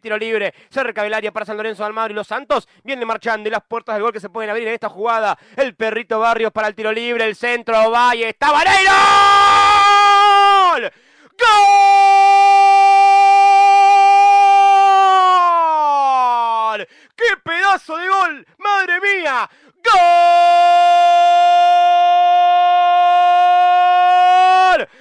tiro libre, cerca del área para San Lorenzo de Almagro y los Santos viene marchando y las puertas del gol que se pueden abrir en esta jugada. El perrito Barrios para el tiro libre, el centro, Valle, está Vareiro. ¡Gol! ¡Qué pedazo de gol! ¡Madre mía! ¡Gol!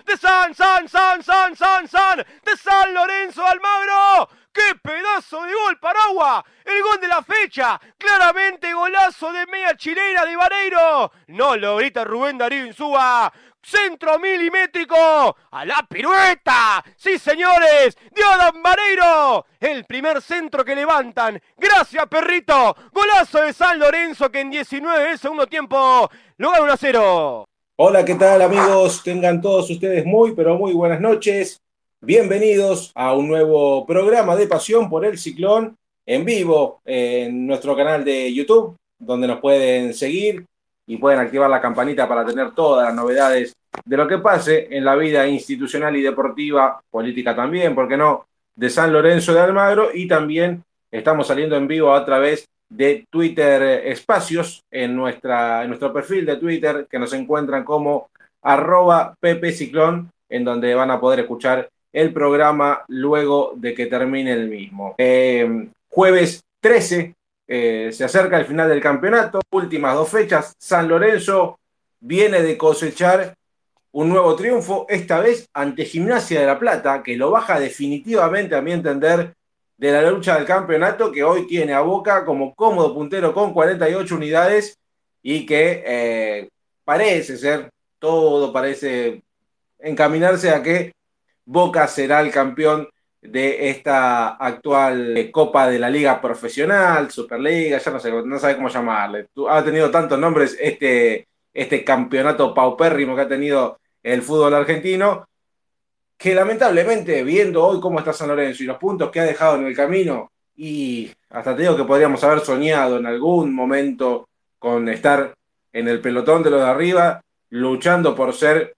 De San, San, San, San, San, San, de San Lorenzo Almagro. ¡Qué pedazo de gol, Paragua! El gol de la fecha. Claramente golazo de media chilena de Vareiro. No lo grita Rubén Darío Insúa. Centro milimétrico a la pirueta. Sí, señores, de Adam Vareiro. El primer centro que levantan. Gracias, perrito. Golazo de San Lorenzo que en 19 del segundo tiempo lo gana 1 a 0. Hola, ¿qué tal amigos? Tengan todos ustedes muy, pero muy buenas noches. Bienvenidos a un nuevo programa de Pasión por el Ciclón en vivo en nuestro canal de YouTube, donde nos pueden seguir y pueden activar la campanita para tener todas las novedades de lo que pase en la vida institucional y deportiva, política también, ¿por qué no?, de San Lorenzo de Almagro y también estamos saliendo en vivo a través de Twitter Espacios en, nuestra, en nuestro perfil de Twitter que nos encuentran como arroba Pepe Ciclón, en donde van a poder escuchar el programa luego de que termine el mismo. Eh, jueves 13 eh, se acerca el final del campeonato, últimas dos fechas, San Lorenzo viene de cosechar un nuevo triunfo, esta vez ante Gimnasia de la Plata, que lo baja definitivamente, a mi entender, de la lucha del campeonato, que hoy tiene a Boca como cómodo puntero con 48 unidades y que eh, parece ser, todo parece encaminarse a que Boca será el campeón de esta actual Copa de la Liga Profesional, Superliga, ya no sé, no sabe cómo llamarle. Ha tenido tantos nombres este, este campeonato paupérrimo que ha tenido el fútbol argentino, que lamentablemente, viendo hoy cómo está San Lorenzo y los puntos que ha dejado en el camino, y hasta te digo que podríamos haber soñado en algún momento con estar en el pelotón de los de arriba, luchando por ser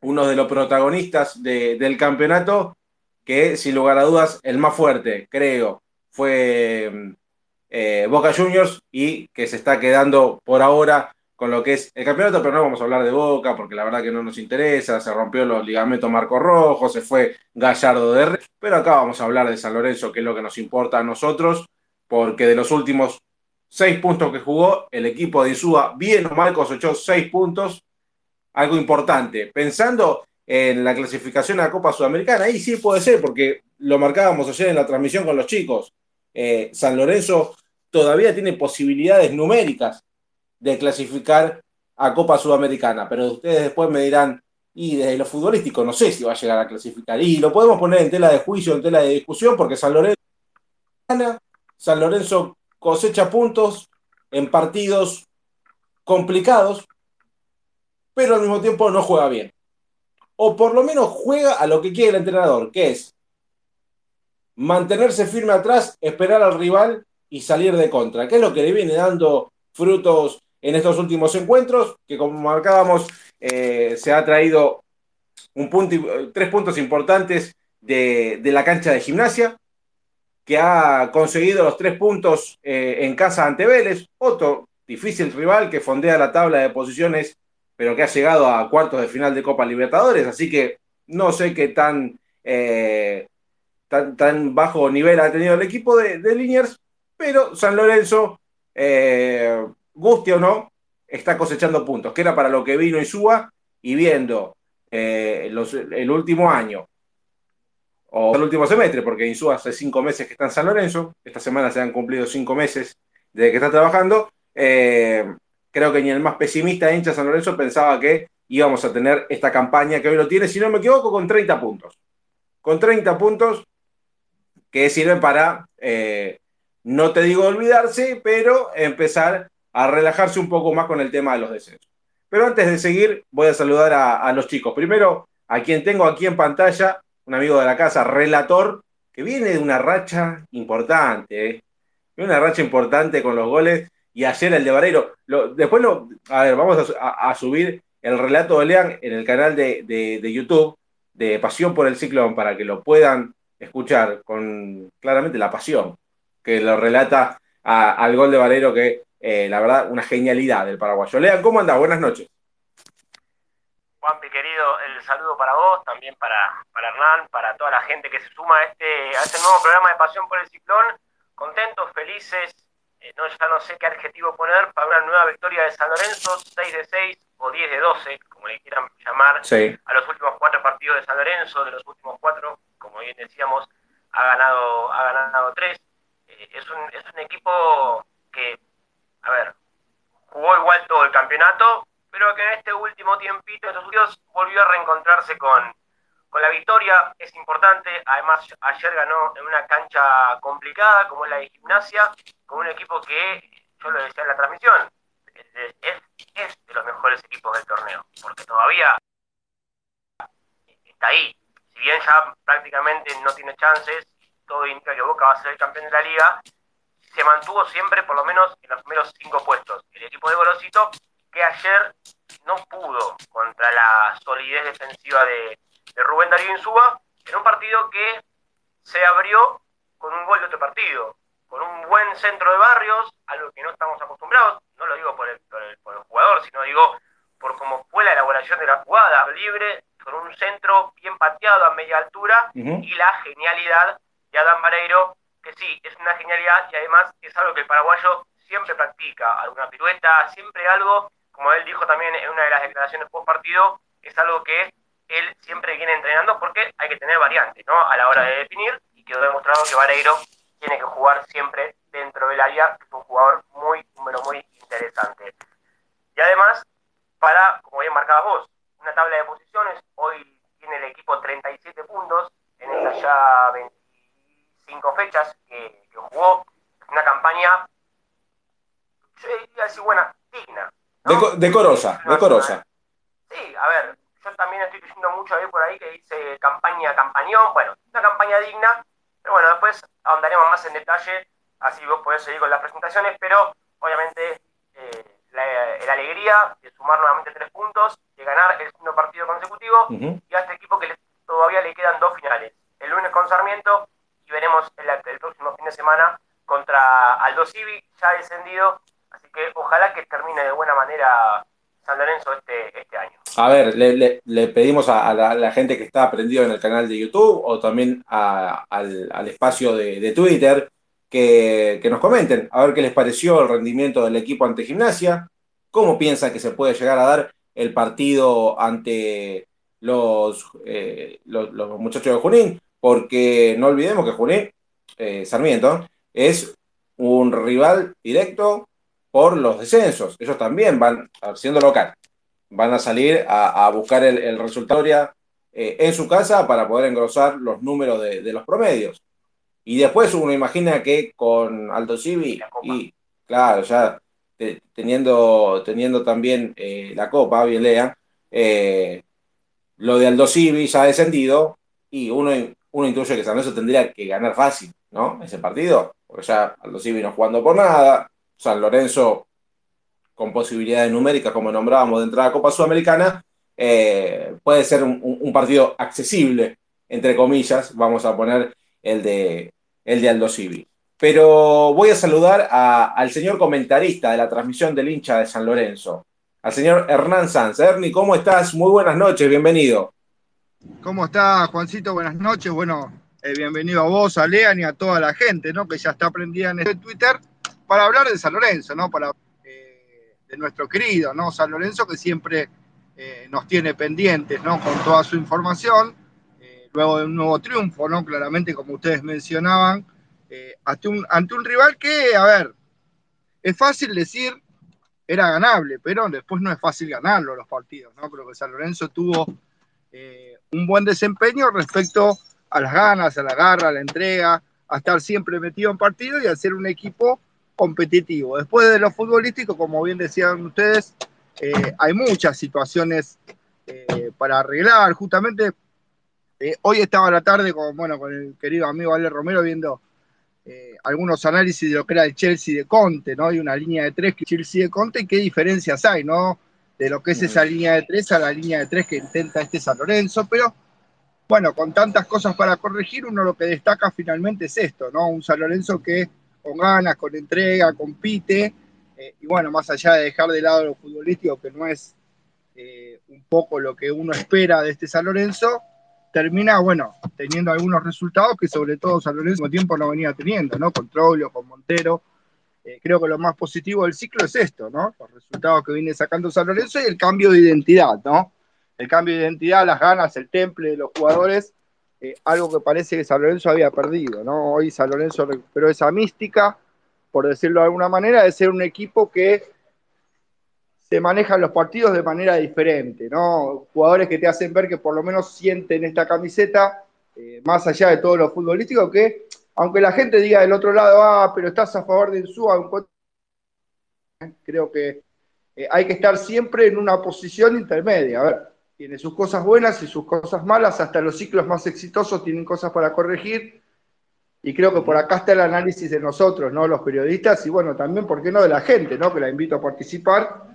uno de los protagonistas del campeonato, que sin lugar a dudas el más fuerte, creo, fue eh, Boca Juniors y que se está quedando por ahora con lo que es el campeonato, pero no vamos a hablar de Boca porque la verdad que no nos interesa, se rompió los ligamentos Marco Rojo, se fue Gallardo de Rey, pero acá vamos a hablar de San Lorenzo, que es lo que nos importa a nosotros, porque de los últimos seis puntos que jugó, el equipo de Insúa, bien o mal, cosechó seis puntos, algo importante. Pensando en la clasificación a la Copa Sudamericana, ahí sí puede ser, porque lo marcábamos ayer en la transmisión con los chicos. Eh, San Lorenzo todavía tiene posibilidades numéricas de clasificar a Copa Sudamericana, pero ustedes después me dirán, y desde lo futbolístico no sé si va a llegar a clasificar. Y lo podemos poner en tela de juicio, en tela de discusión, porque San Lorenzo San Lorenzo cosecha puntos en partidos complicados, pero al mismo tiempo no juega bien. O por lo menos juega a lo que quiere el entrenador, que es mantenerse firme atrás, esperar al rival y salir de contra, que es lo que le viene dando frutos en estos últimos encuentros, que como marcábamos, eh, se ha traído un punto, tres puntos importantes de, la cancha de gimnasia, que ha conseguido los tres puntos eh, en casa ante Vélez, otro difícil rival que fondea la tabla de posiciones pero que ha llegado a cuartos de final de Copa Libertadores, así que no sé qué tan, eh, tan, bajo nivel ha tenido el equipo de, de Liniers, pero San Lorenzo, guste o no, está cosechando puntos, que era para lo que vino Isúa y viendo eh, el último año o el último semestre, porque Insúa hace cinco meses que está en San Lorenzo, esta semana se han cumplido cinco meses desde que está trabajando, creo que ni el más pesimista hincha San Lorenzo pensaba que íbamos a tener esta campaña que hoy lo tiene, si no me equivoco, con 30 puntos. Con 30 puntos que sirven para, eh, no te digo olvidarse, pero empezar a relajarse un poco más con el tema de los descensos. Pero antes de seguir, voy a saludar a, los chicos. Primero, a quien tengo aquí en pantalla, un amigo de la casa, relator, que viene de una racha importante, ¿eh? una racha importante con los goles y ayer el de Vareiro. después lo, a ver, vamos a, subir el relato de Lean en el canal de, YouTube de Pasión por el Ciclón para que lo puedan escuchar con claramente la pasión que lo relata al gol de Valero, que eh, la verdad, una genialidad del paraguayo. Lean, ¿cómo andás? Buenas noches. Juanpi, querido, el saludo para vos, también para, para Hernán, para toda la gente que se suma a este, a este nuevo programa de Pasión por el Ciclón. Contentos, felices, eh, no, ya no sé qué adjetivo poner, para una nueva victoria de San Lorenzo, 6 de 6 o 10 de 12, como le quieran llamar, a los últimos cuatro partidos de San Lorenzo, de los últimos cuatro, como bien decíamos, ha ganado, ha ganado tres. Eh, es, un, es un equipo que, a ver, jugó igual todo el campeonato, pero que en este último tiempito, estos últimos, volvió a reencontrarse con, con la victoria. Es importante, además ayer ganó en una cancha complicada como es la de gimnasia, con un equipo que, yo lo decía en la transmisión, es, es de los mejores equipos del torneo, porque todavía está ahí. Si bien ya prácticamente no tiene chances, todo indica que Boca va a ser el campeón de la liga, se mantuvo siempre por lo menos en los primeros cinco puestos. El equipo de Golosito que ayer no pudo contra la solidez defensiva de, Rubén Darío Insúa en un partido que se abrió con un gol de otro partido, con un buen centro de barrios, algo que no estamos acostumbrados, no lo digo por el, por el, jugador, sino digo por cómo fue la elaboración de la jugada, libre, con un centro bien pateado a media altura y la genialidad de Adam Mareiro, que sí, es una genialidad y además es algo que el paraguayo siempre practica, alguna pirueta, siempre algo como él dijo también en una de las declaraciones post partido, es algo que él siempre viene entrenando porque hay que tener variantes ¿no? a la hora de definir y quedó demostrado que Vareiro tiene que jugar siempre dentro del área, es un jugador muy, pero muy interesante. Y además, para, como bien marcabas vos, una tabla de posiciones, hoy tiene el equipo 37 puntos en estas ya 25 fechas que, que jugó, una campaña, yo diría así, buena, digna, decorosa, decorosa. Sí, a ver, yo también estoy diciendo mucho ahí por ahí que dice campaña, campañón, bueno, una campaña digna, pero bueno, después ahondaremos más en detalle, así vos podés seguir con las presentaciones, pero obviamente eh, la, alegría de sumar nuevamente tres puntos, de ganar el segundo partido consecutivo, y a este equipo que todavía le quedan dos finales, el lunes con Sarmiento, veremos el, el próximo fin de semana contra Aldo Civi, ya descendido, Así que ojalá que termine de buena manera San Lorenzo este, este año. A ver, le, pedimos a, la, gente que está aprendido en el canal de YouTube o también al, espacio de, Twitter que, nos comenten a ver qué les pareció el rendimiento del equipo ante Gimnasia, cómo piensan que se puede llegar a dar el partido ante los, eh, los, muchachos de Junín, porque no olvidemos que Junín, eh, Sarmiento, es un rival directo por los descensos. Ellos también van, siendo local, van a salir a, buscar el, resultado eh, en su casa para poder engrosar los números de, los promedios. Y después uno imagina que con Alto Civi y, claro, ya teniendo, teniendo también eh, la Copa, bien lean, eh, lo de Aldo Civi ya ha descendido y uno, uno intuye que San Lorenzo tendría que ganar fácil, ¿no? Ese partido, porque ya Aldo Civi no jugando por nada, San Lorenzo con posibilidades numéricas, como nombrábamos, de entrada a Copa Sudamericana, eh, puede ser un, partido accesible, entre comillas, vamos a poner el de, el de Aldo Civi. Pero voy a saludar al señor comentarista de la transmisión del hincha de San Lorenzo, al señor Hernán Sanz. Ernie, ¿cómo estás? Muy buenas noches, bienvenido. ¿Cómo estás, Juancito? Buenas noches. Bueno, eh, bienvenido a vos, a Lean y a toda la gente, ¿no? Que ya está aprendida en este Twitter para hablar de San Lorenzo, ¿no? Para, eh, de nuestro querido, ¿no? San Lorenzo que siempre eh, nos tiene pendientes, ¿no? Con toda su información, luego de un nuevo triunfo, ¿no? Claramente, como ustedes mencionaban, ante, un, ante un rival que, a ver, es fácil decir era ganable, pero después no es fácil ganarlo los partidos, ¿no? Creo que San Lorenzo tuvo un buen desempeño respecto a las ganas, a la garra, a la entrega, a estar siempre metido en partido y a ser un equipo competitivo. Después de lo futbolístico, como bien decían ustedes, eh, hay muchas situaciones eh, para arreglar. Justamente eh, hoy estaba la tarde con, bueno, con el querido amigo Ale Romero viendo algunos análisis de lo que era el Chelsea de Conte, ¿no? Hay una línea de tres que Chelsea de Conte qué diferencias hay, ¿no? De lo que es esa línea de tres a la línea de tres que intenta este San Lorenzo, pero bueno, con tantas cosas para corregir, uno lo que destaca finalmente es esto, ¿no? Un San Lorenzo que con ganas, con entrega, compite, eh, y bueno, más allá de dejar de lado lo futbolístico, que no es eh, un poco lo que uno espera de este San Lorenzo, termina, bueno, teniendo algunos resultados que sobre todo San Lorenzo tiempo no venía teniendo, ¿no? Con Troglio, con Montero. Eh, creo que lo más positivo del ciclo es esto, ¿no? Los resultados que viene sacando San Lorenzo y el cambio de identidad, ¿no? El cambio de identidad, las ganas, el temple de los jugadores, eh, algo que parece que San Lorenzo había perdido, ¿no? Hoy San Lorenzo recuperó esa mística, por decirlo de alguna manera, de ser un equipo que se manejan los partidos de manera diferente, ¿no? Jugadores que te hacen ver que por lo menos sienten esta camiseta, eh, más allá de todo lo futbolístico, que aunque la gente diga del otro lado, ah, pero estás a favor de Insúa, creo que eh, hay que estar siempre en una posición intermedia. A ver, tiene sus cosas buenas y sus cosas malas, hasta los ciclos más exitosos tienen cosas para corregir. Y creo que por acá está el análisis de nosotros, ¿no? Los periodistas y bueno, también, ¿por qué no de la gente, ¿no? Que la invito a participar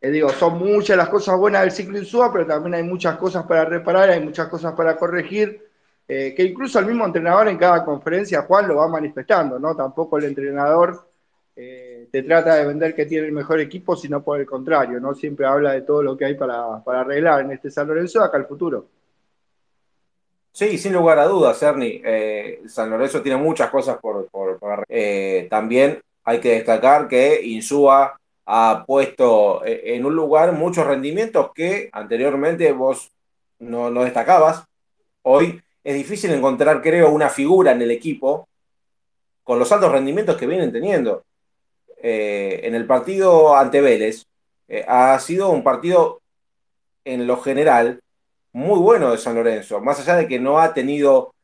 eh, digo, son muchas las cosas buenas del ciclo Insúa, pero también hay muchas cosas para reparar, hay muchas cosas para corregir, eh, que incluso el mismo entrenador en cada conferencia, Juan, lo va manifestando, ¿no? Tampoco el entrenador eh, te trata de vender que tiene el mejor equipo, sino por el contrario, ¿no? Siempre habla de todo lo que hay para, arreglar en este San Lorenzo acá al futuro. Sí, sin lugar a dudas, Ernie. San Lorenzo tiene muchas cosas por, por, también hay que destacar que Insúa ha puesto eh, en un lugar muchos rendimientos que anteriormente vos no, destacabas. Hoy es difícil encontrar, creo, una figura en el equipo con los altos rendimientos que vienen teniendo. Eh, en el partido ante Vélez eh, ha sido un partido en lo general muy bueno de San Lorenzo, más allá de que no ha tenido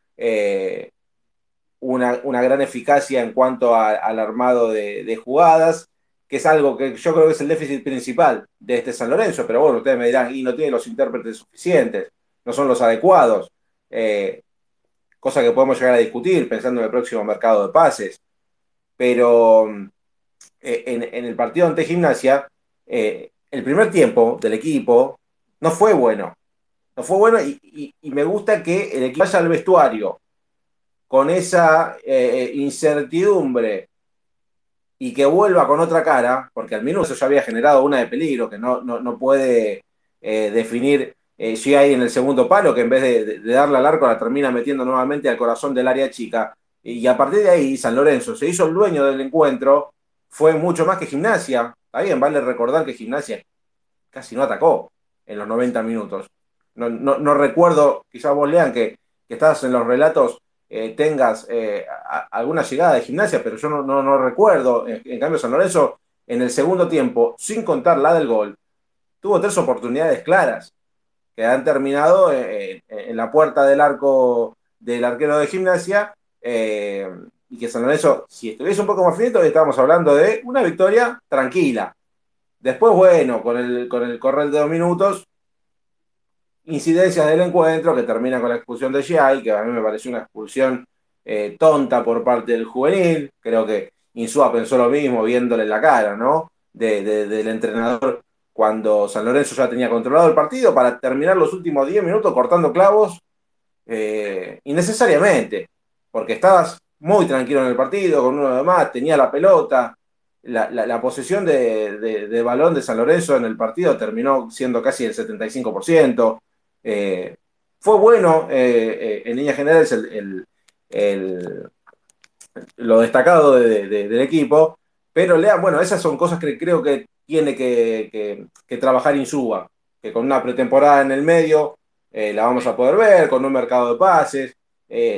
una, gran eficacia en cuanto al armado de jugadas, que es algo que yo creo que es el déficit principal de este San Lorenzo, pero bueno, ustedes me dirán, y no tiene los intérpretes suficientes, no son los adecuados, eh, cosa que podemos llegar a discutir pensando en el próximo mercado de pases. Pero eh, en, el partido ante Gimnasia, eh, el primer tiempo del equipo no fue bueno. No fue bueno y, me gusta que el equipo vaya al vestuario con esa incertidumbre y que vuelva con otra cara, porque al menos eso ya había generado una de peligro, que no, no, puede eh, definir eh, hay en el segundo palo, que en vez de, darle al arco la termina metiendo nuevamente al corazón del área chica. Y a partir de ahí, San Lorenzo se hizo el dueño del encuentro, fue mucho más que gimnasia. Está bien, vale recordar que gimnasia casi no atacó en los 90 minutos. No, recuerdo, quizás vos lean que, estás en los relatos eh, tengas eh, alguna llegada de gimnasia, pero yo no, recuerdo. En, cambio, San Lorenzo, en el segundo tiempo, sin contar la del gol, tuvo tres oportunidades claras que han terminado eh, en la puerta del arco del arquero de gimnasia. y que San Lorenzo, si estuviese un poco más finito, estábamos hablando de una victoria tranquila. Después, bueno, con el, con el correr de dos minutos, incidencias del encuentro que termina con la expulsión de Giai, que a mí me pareció una expulsión eh, tonta por parte del juvenil. Creo que Insúa pensó lo mismo viéndole la cara, ¿no? del entrenador cuando San Lorenzo ya tenía controlado el partido para terminar los últimos 10 minutos cortando clavos eh, innecesariamente, porque estabas muy tranquilo en el partido, con uno de más, tenía la pelota. La, posesión de, balón de San Lorenzo en el partido terminó siendo casi el 75%. Eh, fue bueno, eh, eh, en líneas generales, el, lo destacado del equipo, pero lean, bueno, esas son cosas que creo que tiene que, trabajar Insúa, que con una pretemporada en el medio la vamos a poder ver, con un mercado de pases,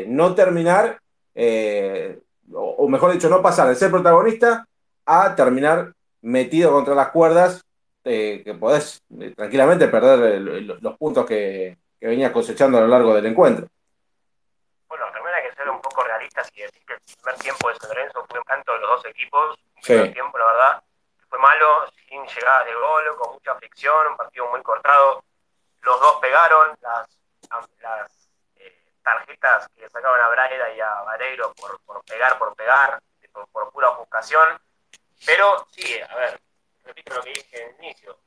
no terminar, o, mejor dicho, no pasar de ser protagonista a terminar metido contra las cuerdas eh, que podés eh, tranquilamente perder los puntos que, que venías cosechando a lo largo del encuentro. Bueno, también hay que ser un poco realistas y decir que el primer tiempo de San Lorenzo fue un canto de los dos equipos. Un primer tiempo, la verdad, fue malo, sin llegadas de gol, con mucha fricción, un partido muy cortado. Los dos pegaron las, las eh, tarjetas que sacaban a Braida y a Vareiro por, pegar, por pegar, por, pura ofuscación. Pero sí, a ver, repito lo que dije en el inicio.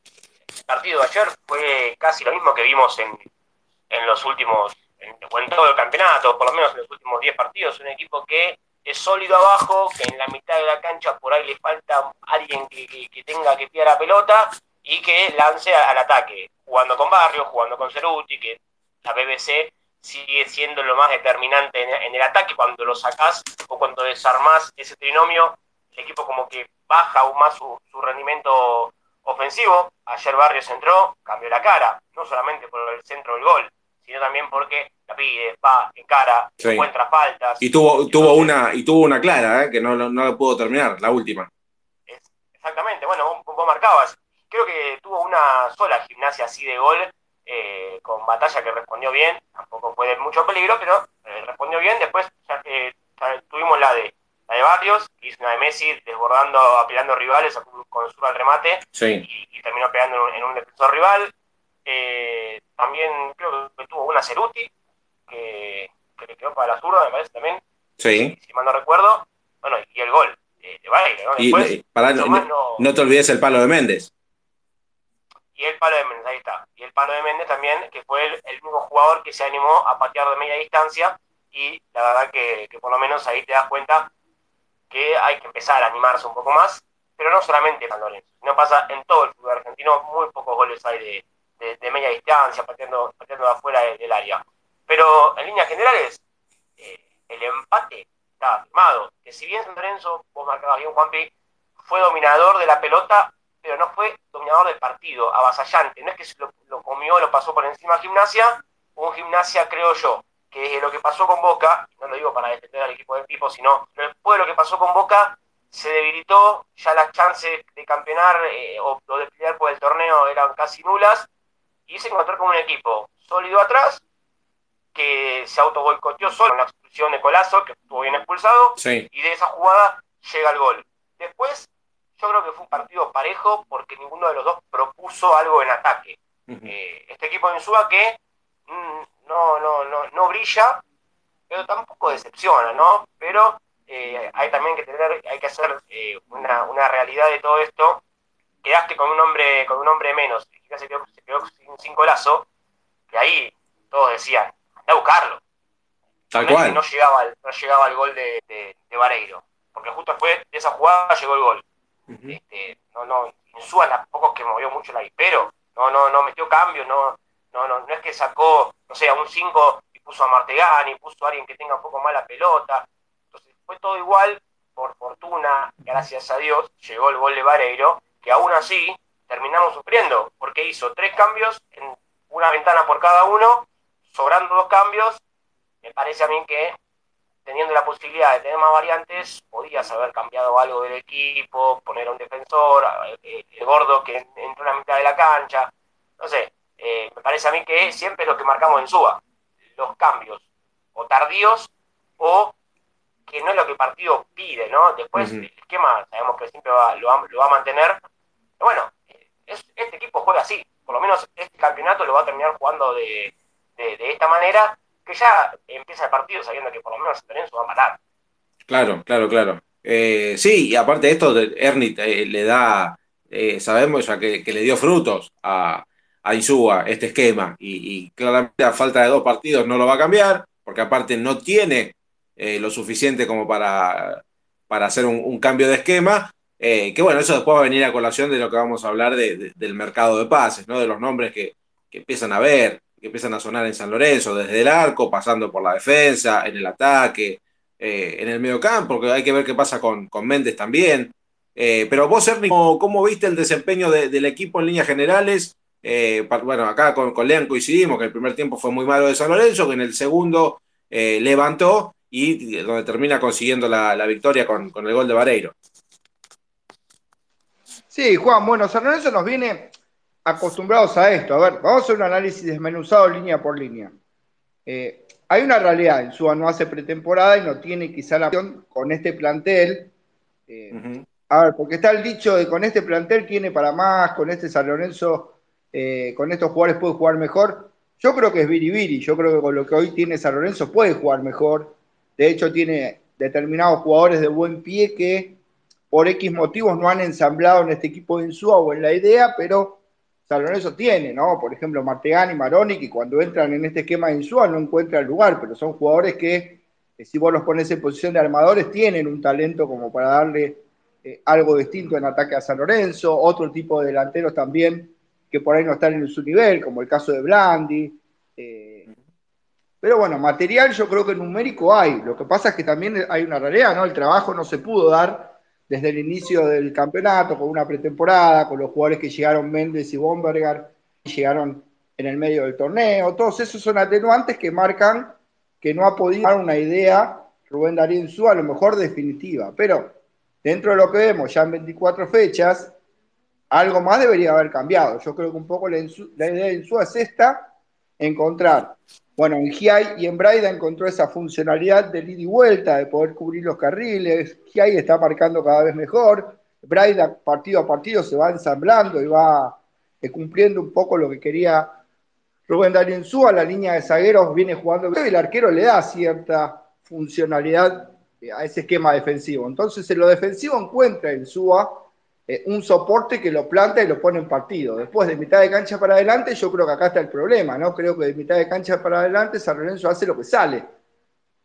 El partido de ayer fue casi lo mismo que vimos en, en los últimos en, en todo el campeonato, por lo menos en los últimos 10 partidos, un equipo que es sólido abajo, que en la mitad de la cancha por ahí le falta alguien que, que, tenga que pillar la pelota y que lance al ataque, jugando con Barrio, jugando con Ceruti, que la BBC sigue siendo lo más determinante en, el ataque cuando lo sacás o cuando desarmás ese trinomio, el equipo como que baja aún más su, su rendimiento ofensivo. Ayer Barrios entró, cambió la cara, no solamente por el centro del gol, sino también porque la pide, va, encara, encuentra faltas. Y tuvo, tuvo una, y tuvo una clara, ¿eh? que no, no la pudo terminar, la última. exactamente, bueno, vos, marcabas. Creo que tuvo una sola gimnasia así de gol, eh, con batalla que respondió bien, tampoco fue de mucho peligro, pero eh, respondió bien. Después tuvimos la de la de Barrios, que hizo una de Messi desbordando, apelando rivales con su al remate y, terminó pegando en un defensor rival. Eh, también creo que tuvo una Ceruti, que, le quedó para la zurda, me parece también. Sí. Si, mal no recuerdo. Bueno, y el gol de, de ¿no? no, te olvides el palo de Méndez. Y el palo de Méndez, ahí está. Y el palo de Méndez también, que fue el, el mismo jugador que se animó a patear de media distancia. Y la verdad que, que por lo menos ahí te das cuenta que hay que empezar a animarse un poco más, pero no solamente en San Lorenzo, sino pasa en todo el fútbol argentino, muy pocos goles hay de, de, media distancia, partiendo, partiendo de afuera del, área. Pero en líneas generales, eh, el empate estaba firmado. Que si bien San Lorenzo, vos marcabas bien, Juanpi, fue dominador de la pelota, pero no fue dominador del partido, avasallante. No es que se lo, lo comió, lo pasó por encima a Gimnasia, un Gimnasia, creo yo, que es lo que pasó con Boca, no lo digo para defender al equipo del tipo, sino después de lo que pasó con Boca, se debilitó, ya las chances de campeonar eh, o, de pelear por el torneo eran casi nulas, y se encontró con un equipo sólido atrás, que se auto boicoteó solo en la expulsión de Colazo, que estuvo bien expulsado, y de esa jugada llega el gol. Después, yo creo que fue un partido parejo porque ninguno de los dos propuso algo en ataque. Eh, este equipo de Insúa que mm, no, no, no, no brilla, pero tampoco decepciona, ¿no? Pero eh, hay también que tener, hay que hacer eh, una, una realidad de todo esto quedaste con un hombre, con un hombre menos, y se quedó, se quedó sin, sin, golazo, y ahí todos decían, a buscarlo. Tal cual. No llegaba, no llegaba el gol de, de, Vareiro, porque justo después de esa jugada llegó el gol. este, no, no, Insúa tampoco que movió mucho la pero no, no, no metió cambio, no, no, no, no es que sacó, no sé, a un 5 y puso a Martegani, puso a alguien que tenga un poco más la pelota. Entonces fue todo igual, por fortuna, gracias a Dios, llegó el gol de Vareiro, que aún así terminamos sufriendo, porque hizo tres cambios en una ventana por cada uno, sobrando dos cambios. Me parece a mí que teniendo la posibilidad de tener más variantes, podías haber cambiado algo del equipo, poner a un defensor, eh, el gordo que entró en la mitad de la cancha, no sé, eh, me parece a mí que siempre es lo que marcamos en SUA, los cambios, o tardíos, o que no es lo que el partido pide, ¿no? Después el esquema sabemos que siempre lo, va, lo, va, a mantener, bueno, este equipo juega así, por lo menos este campeonato lo va a terminar jugando de, esta manera, que ya empieza el partido sabiendo que por lo menos Lorenzo va a matar. Claro, claro, claro. Eh, sí, y aparte de esto, Ernit eh, le da, eh, sabemos ya que, le dio frutos a, a Insúa este esquema, y, claramente a falta de dos partidos no lo va a cambiar, porque aparte no tiene lo suficiente como para, para hacer un cambio de esquema, que bueno, eso después va a venir a colación de lo que vamos a hablar del mercado de pases, ¿no? de los nombres que, empiezan a ver, que empiezan a sonar en San Lorenzo, desde el arco, pasando por la defensa, en el ataque, eh, en el medio campo, porque hay que ver qué pasa con, con Méndez también. Eh, pero vos, Ernie, ¿cómo, viste el desempeño del equipo en líneas generales? bueno, acá con, con Lean coincidimos que el primer tiempo fue muy malo de San Lorenzo, que en el segundo levantó y donde termina consiguiendo la, victoria con, con el gol de Vareiro. Sí, Juan, bueno, San Lorenzo nos viene acostumbrados a esto. A ver, vamos a hacer un análisis desmenuzado línea por línea. Eh, hay una realidad, en Suba no hace pretemporada y no tiene quizá la opción con este plantel. Eh, a ver, porque está el dicho de con este plantel tiene para más, con este San Lorenzo, eh, con estos jugadores puede jugar mejor. Yo creo que es biribiri, yo creo que con lo que hoy tiene San Lorenzo puede jugar mejor. De hecho, tiene determinados jugadores de buen pie que por X motivos no han ensamblado en este equipo de Insúa o en la idea, pero San Lorenzo tiene, ¿no? Por ejemplo, Martegani, Maroni, que cuando entran en este esquema de Insúa no encuentran lugar, pero son jugadores que, si vos los pones en posición de armadores, tienen un talento como para darle eh, algo distinto en ataque a San Lorenzo, otro tipo de delanteros también que por ahí no están en su nivel, como el caso de Blandi. Eh, pero bueno, material yo creo que numérico hay. Lo que pasa es que también hay una realidad, ¿no? El trabajo no se pudo dar desde el inicio del campeonato, con una pretemporada, con los jugadores que llegaron Méndez y Bomberger, llegaron en el medio del torneo. Todos esos son atenuantes que marcan que no ha podido dar una idea Rubén Darío Su, a lo mejor definitiva. Pero dentro de lo que vemos ya en 24 fechas, algo más debería haber cambiado. Yo creo que un poco la, idea de Insúa es esta, encontrar, bueno, en Giai y en Braida encontró esa funcionalidad de ida y vuelta, de poder cubrir los carriles, Giai está marcando cada vez mejor, Braida partido a partido se va ensamblando y va eh, cumpliendo un poco lo que quería Rubén Darío Insúa, la línea de zagueros viene jugando y el arquero le da cierta funcionalidad a ese esquema defensivo. Entonces en lo defensivo encuentra Insúa eh, un soporte que lo planta y lo pone en partido. Después, de mitad de cancha para adelante, yo creo que acá está el problema, ¿no? Creo que de mitad de cancha para adelante, San Lorenzo hace lo que sale.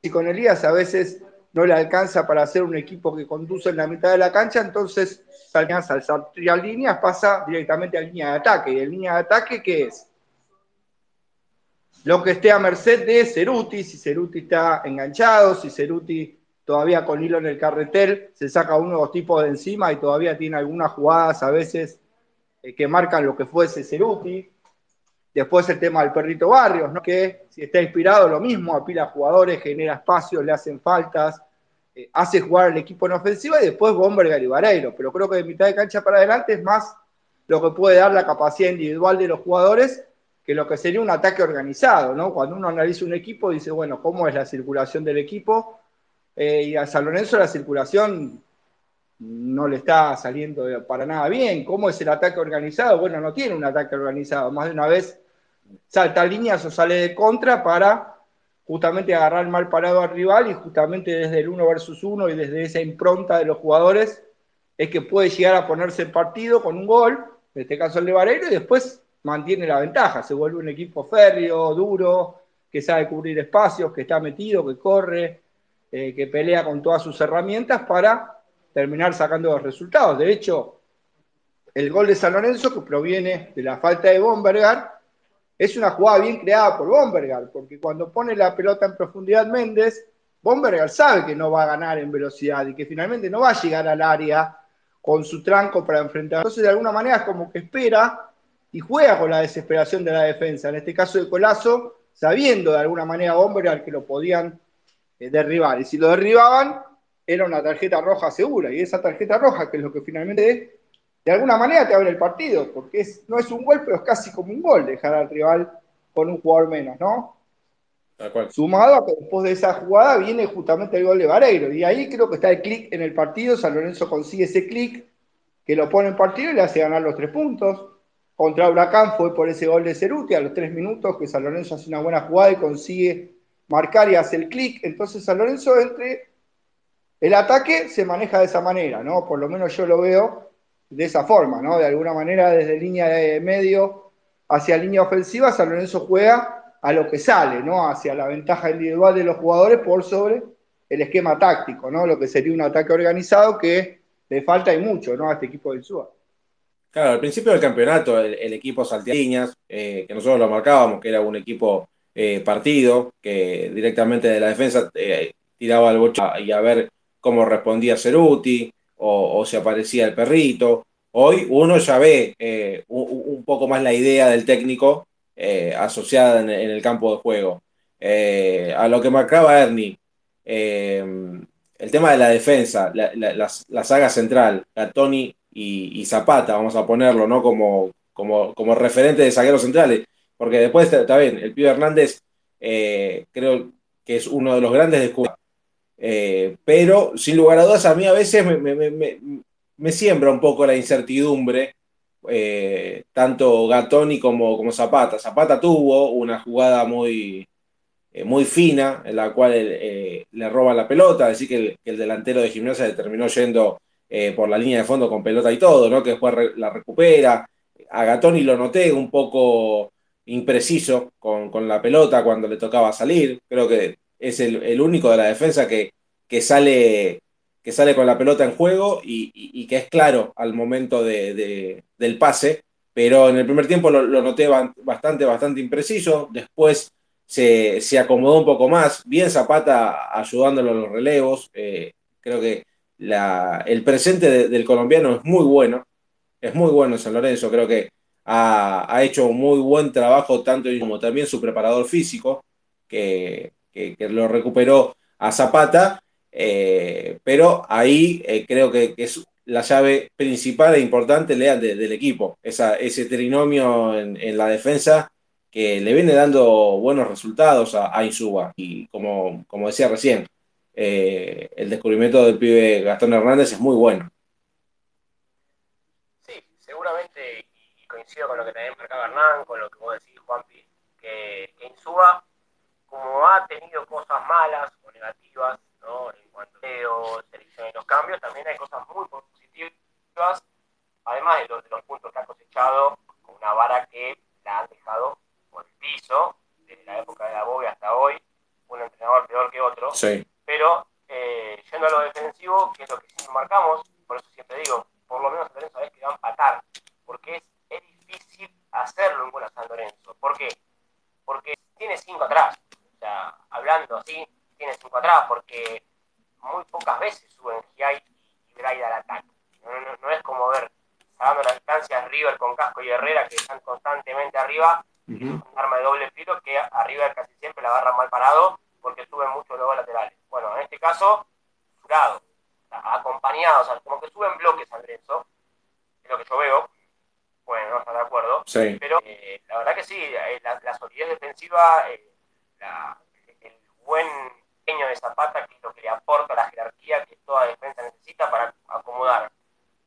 Y con Elías a veces no le alcanza para hacer un equipo que conduce en la mitad de la cancha, entonces Alianza al saltar líneas pasa directamente a línea de ataque. ¿Y en línea de ataque qué es? Lo que esté a merced de Ceruti, si Ceruti está enganchado, si Ceruti todavía con hilo en el carretel, se saca uno de los tipos de encima y todavía tiene algunas jugadas a veces eh, que marcan lo que fuese Ceruti. Después el tema del perrito Barrios, ¿no? que si está inspirado lo mismo, apila jugadores, genera espacios, le hacen faltas, eh, hace jugar al equipo en ofensiva y después Bomberger y Vareiro. Pero creo que de mitad de cancha para adelante es más lo que puede dar la capacidad individual de los jugadores que lo que sería un ataque organizado, ¿no? Cuando uno analiza un equipo dice, bueno, ¿cómo es la circulación del equipo? Eh, y a San Lorenzo la circulación no le está saliendo para nada bien. ¿Cómo es el ataque organizado? Bueno, no tiene un ataque organizado. Más de una vez salta líneas o sale de contra para justamente agarrar mal parado al rival y justamente desde el uno versus uno y desde esa impronta de los jugadores es que puede llegar a ponerse en partido con un gol, en este caso el de Vareiro, y después mantiene la ventaja. Se vuelve un equipo férreo, duro, que sabe cubrir espacios, que está metido, que corre, eh, que pelea con todas sus herramientas para terminar sacando los resultados. De hecho, el gol de San Lorenzo, que proviene de la falta de Bombergar, es una jugada bien creada por Bombergar, porque cuando pone la pelota en profundidad Méndez, Bombergar sabe que no va a ganar en velocidad y que finalmente no va a llegar al área con su tranco para enfrentar. Entonces, de alguna manera, es como que espera y juega con la desesperación de la defensa. En este caso de Colazo, sabiendo de alguna manera Bombergar que lo podían derribar. Y si lo derribaban, era una tarjeta roja segura. Y esa tarjeta roja, que es lo que finalmente de alguna manera te abre el partido, porque es, no es un gol, pero es casi como un gol dejar al rival con un jugador menos, ¿no? Sumado a que después de esa jugada viene justamente el gol de Vareiro. Y ahí creo que está el clic en el partido. San Lorenzo consigue ese clic que lo pone en partido y le hace ganar los tres puntos. Contra Huracán fue por ese gol de Ceruti a los tres minutos que San Lorenzo hace una buena jugada y consigue marcar y hace el clic. Entonces San Lorenzo entre el ataque se maneja de esa manera, ¿no? Por lo menos yo lo veo de esa forma, ¿no? De alguna manera desde línea de medio hacia línea ofensiva, San Lorenzo juega a lo que sale, ¿no? Hacia la ventaja individual de los jugadores por sobre el esquema táctico, ¿no? Lo que sería un ataque organizado que le falta y mucho, ¿no? A este equipo del SUA. Claro, al principio del campeonato el, equipo saltea líneas, eh, que nosotros lo marcábamos, que era un equipo eh, partido, que directamente de la defensa eh, tiraba el bocho y a ver cómo respondía Ceruti o, si aparecía el perrito. Hoy uno ya ve eh, un, poco más la idea del técnico asociada en, el campo de juego. a lo que marcaba Ernie, el tema de la defensa, la, saga central, Gatoni y, y, Zapata, vamos a ponerlo ¿no? como, como, como referente de zagueros centrales porque después está, bien, el Pío Hernández eh, creo que es uno de los grandes de eh, pero sin lugar a dudas a mí a veces me, siembra un poco la incertidumbre, eh, tanto Gatoni como, como Zapata. Zapata tuvo una jugada muy, muy fina en la cual le roba la pelota, decir que el, delantero de gimnasia terminó yendo por la línea de fondo con pelota y todo, ¿no? que después la recupera a Gatoni lo noté un poco impreciso con, la pelota cuando le tocaba salir. Creo que es el, único de la defensa que, que, sale, que sale con la pelota en juego y, que es claro al momento de, del pase. Pero en el primer tiempo lo, noté bastante, bastante impreciso. Después se, acomodó un poco más. Bien Zapata ayudándolo en los relevos. Eh, creo que la, el presente del colombiano es muy bueno. Es muy bueno en San Lorenzo. Creo que ha, hecho un muy buen trabajo, tanto como también su preparador físico, que, lo recuperó a Zapata, eh, pero ahí eh, creo que, es la llave principal e importante del equipo, ese trinomio en, la defensa que le viene dando buenos resultados a, a Insuba. Y como, como decía recién, eh, el descubrimiento del pibe Gastón Hernández es muy bueno. Sí, seguramente coincido con lo que también marcaba Hernán, con lo que vos decís, Juanpi, que, que Insúa, como ha tenido cosas malas o negativas, ¿no? en cuanto a selección y los cambios, también hay cosas muy positivas, además de los, de los puntos que ha cosechado, con una vara que la han dejado por el piso, desde la época de la Bobia hasta hoy, un entrenador peor que otro, pero eh, yendo a lo defensivo, que es lo que siempre marcamos, por eso siempre digo, por lo menos el sabés que va a empatar, porque es hacerlo en Buenos San Lorenzo. ¿Por qué? Porque tiene cinco atrás. O sea, hablando así, tiene cinco atrás, porque muy pocas veces suben Giai y Braida al ataque. No, es como ver, sacando las distancias, River con Casco y Herrera, que están constantemente arriba, un arma de doble filo, que arriba casi siempre la agarran mal parado, porque suben mucho los laterales. Bueno, en este caso, jurado, acompañado, o sea, como que suben bloques San Lorenzo, es lo que yo veo, bueno, no estar de acuerdo. Pero eh, la verdad que sí, eh, la, solidez defensiva, eh, el buen pequeño de Zapata, que es lo que le aporta la jerarquía que toda defensa necesita para acomodar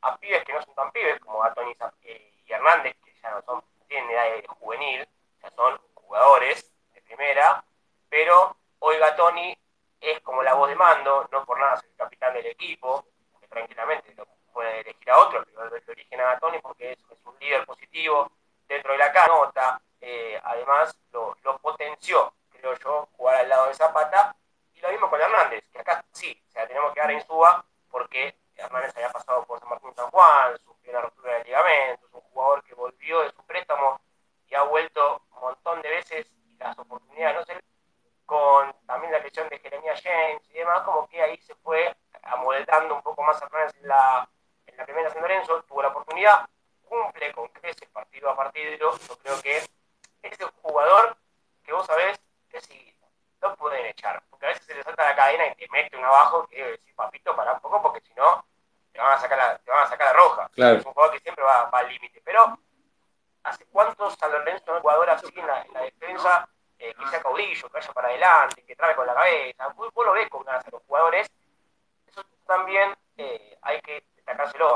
a pibes que no son tan pibes, como a Tony y Hernández, que ya no son, tienen edad de juvenil, ya son jugadores de primera, pero hoy Gatoni es como la voz de mando, no por nada es el capitán del equipo, que tranquilamente lo puede elegir a otro, pero lo origen a Tony porque es, un líder positivo dentro de la canota, eh, además lo, potenció, creo yo, jugar al lado de Zapata, y lo mismo con Hernández, que acá sí, o sea, tenemos que dar en suba porque Hernández había pasado por San Martín San Juan, sufrió una ruptura de ligamentos, un jugador que volvió de su préstamo y ha vuelto un montón de veces y las oportunidades no se con también la lesión de Jeremías James y demás, como que ahí se fue amoldando un poco más Hernández en la, la primera San Lorenzo, tuvo la oportunidad, cumple con creces partido a partido. Yo creo que es el jugador que vos sabés que si no pueden echar, porque a veces se le salta la cadena y te mete un abajo que debe decir, papito, para un poco, porque si no, te van a sacar la, te van a sacar la roja. Es un jugador que siempre va, al límite. Pero, ¿hace cuántos San Lorenzo un jugador así en la, en la defensa? Eh, que sea caudillo, que vaya para adelante, que trabe con la cabeza. Vos, lo ves con ganas a los jugadores. Eso también eh,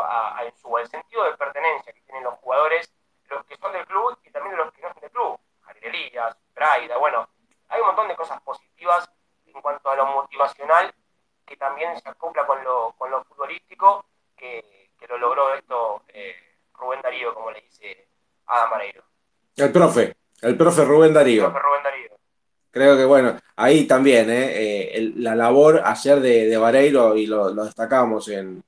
a, a, en su el sentido de pertenencia que tienen los jugadores, los que son del club y también los que no son del club. Javier Elías, Braida, bueno, hay un montón de cosas positivas en cuanto a lo motivacional que también se acopla con lo, con lo futbolístico que, que lo logró esto eh, Rubén Darío, como le dice Adam Mareiro. El profe, el profe Rubén Darío. El profe Rubén Darío. Creo que bueno, ahí también, eh, eh la labor ayer de, de Vareiro, y lo, lo destacamos en,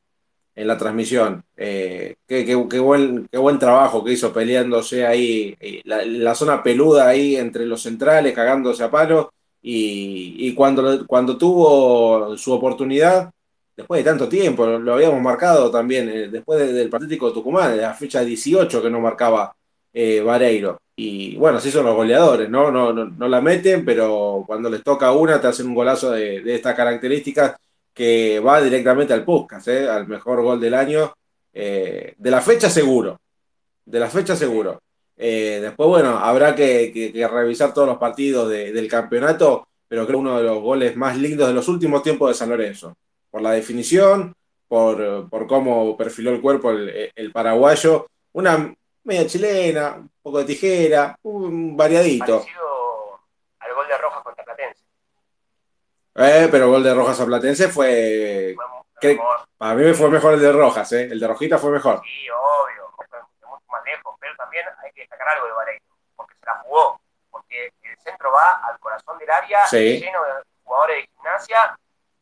en la transmisión. Eh, qué, buen, qué buen trabajo que hizo peleándose ahí, eh, la, zona peluda ahí entre los centrales, cagándose a palo. Y, cuando, cuando tuvo su oportunidad, después de tanto tiempo, lo, habíamos marcado también, eh, después del Patético Tucumán, de la fecha 18 que no marcaba Vareiro. Y bueno, así son los goleadores, ¿no? No, no, la meten, pero cuando les toca una, te hacen un golazo de, de estas características que va directamente al Puskas, ¿eh? al mejor gol del año. Eh, de la fecha seguro. De la fecha seguro. Eh, después, bueno, habrá que, revisar todos los partidos del campeonato, pero creo que uno de los goles más lindos de los últimos tiempos de San Lorenzo. Por la definición, por, cómo perfiló el cuerpo el, paraguayo. Una media chilena, un poco de tijera, un variadito. Eh, pero gol de Rojas a Platense fue. fue para mí fue mejor el de Rojas, ¿eh? El de Rojita fue mejor. Sí, obvio. Fue mucho más lejos. Pero también hay que destacar algo de Vareiro. Porque se la jugó. Porque el centro va al corazón del área. Lleno de jugadores de gimnasia.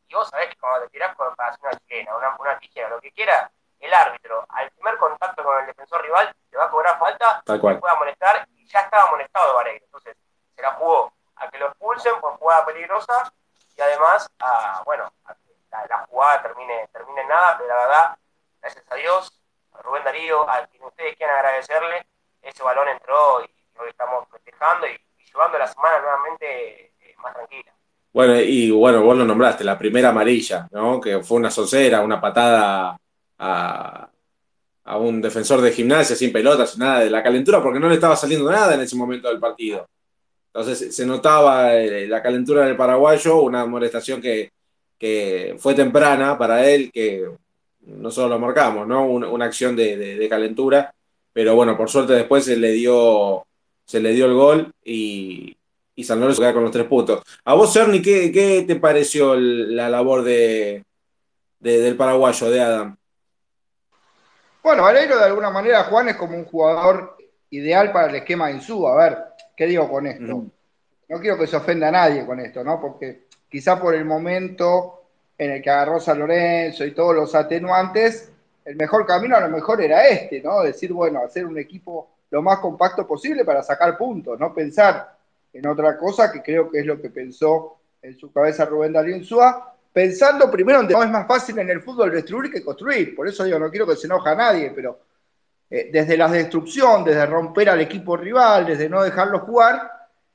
Y vos sabés que cuando te tirás con una chilena, una, tijera, lo que quieras el árbitro al primer contacto con el defensor rival te va a cobrar falta, Tal cual. puede amonestar y ya estaba amonestado Vareiro. Entonces se la jugó a que lo expulsen por jugada peligrosa y además a, bueno, a que la, jugada termine, termine en nada, pero la verdad, gracias a Dios, a Rubén Darío, a quien ustedes quieran agradecerle, ese balón entró y hoy estamos festejando y, llevando la semana nuevamente eh, más tranquila. Bueno, y bueno, vos lo nombraste, la primera amarilla, ¿no? Que fue una socera, una patada a, a un defensor de gimnasia sin pelotas, nada de la calentura, porque no le estaba saliendo nada en ese momento del partido. Entonces se notaba eh, la calentura del paraguayo, una molestación que, que fue temprana para él, que nosotros lo marcamos, ¿no? Una, una acción de, de, calentura, pero bueno, por suerte después se le dio, se le dio el gol y, y San Lorenzo queda con los tres puntos. A vos, Cerny, ¿qué, qué te pareció la labor de, de, del paraguayo, de Adam? Bueno, Vareiro de alguna manera, Juan, es como un jugador ideal para el esquema de Insúa. A ver, ¿qué digo con esto? Mm. No quiero que se ofenda a nadie con esto, ¿no? Porque quizá por el momento en el que agarró San Lorenzo y todos los atenuantes, el mejor camino a lo mejor era este, ¿no? Decir, bueno, hacer un equipo lo más compacto posible para sacar puntos, no pensar en otra cosa que creo que es lo que pensó en su cabeza Rubén Darío Insúa, pensando primero en que no es más fácil en el fútbol destruir que construir. Por eso digo, no quiero que se enoja a nadie, pero eh, desde la destrucción, desde romper al equipo rival, desde no dejarlo jugar,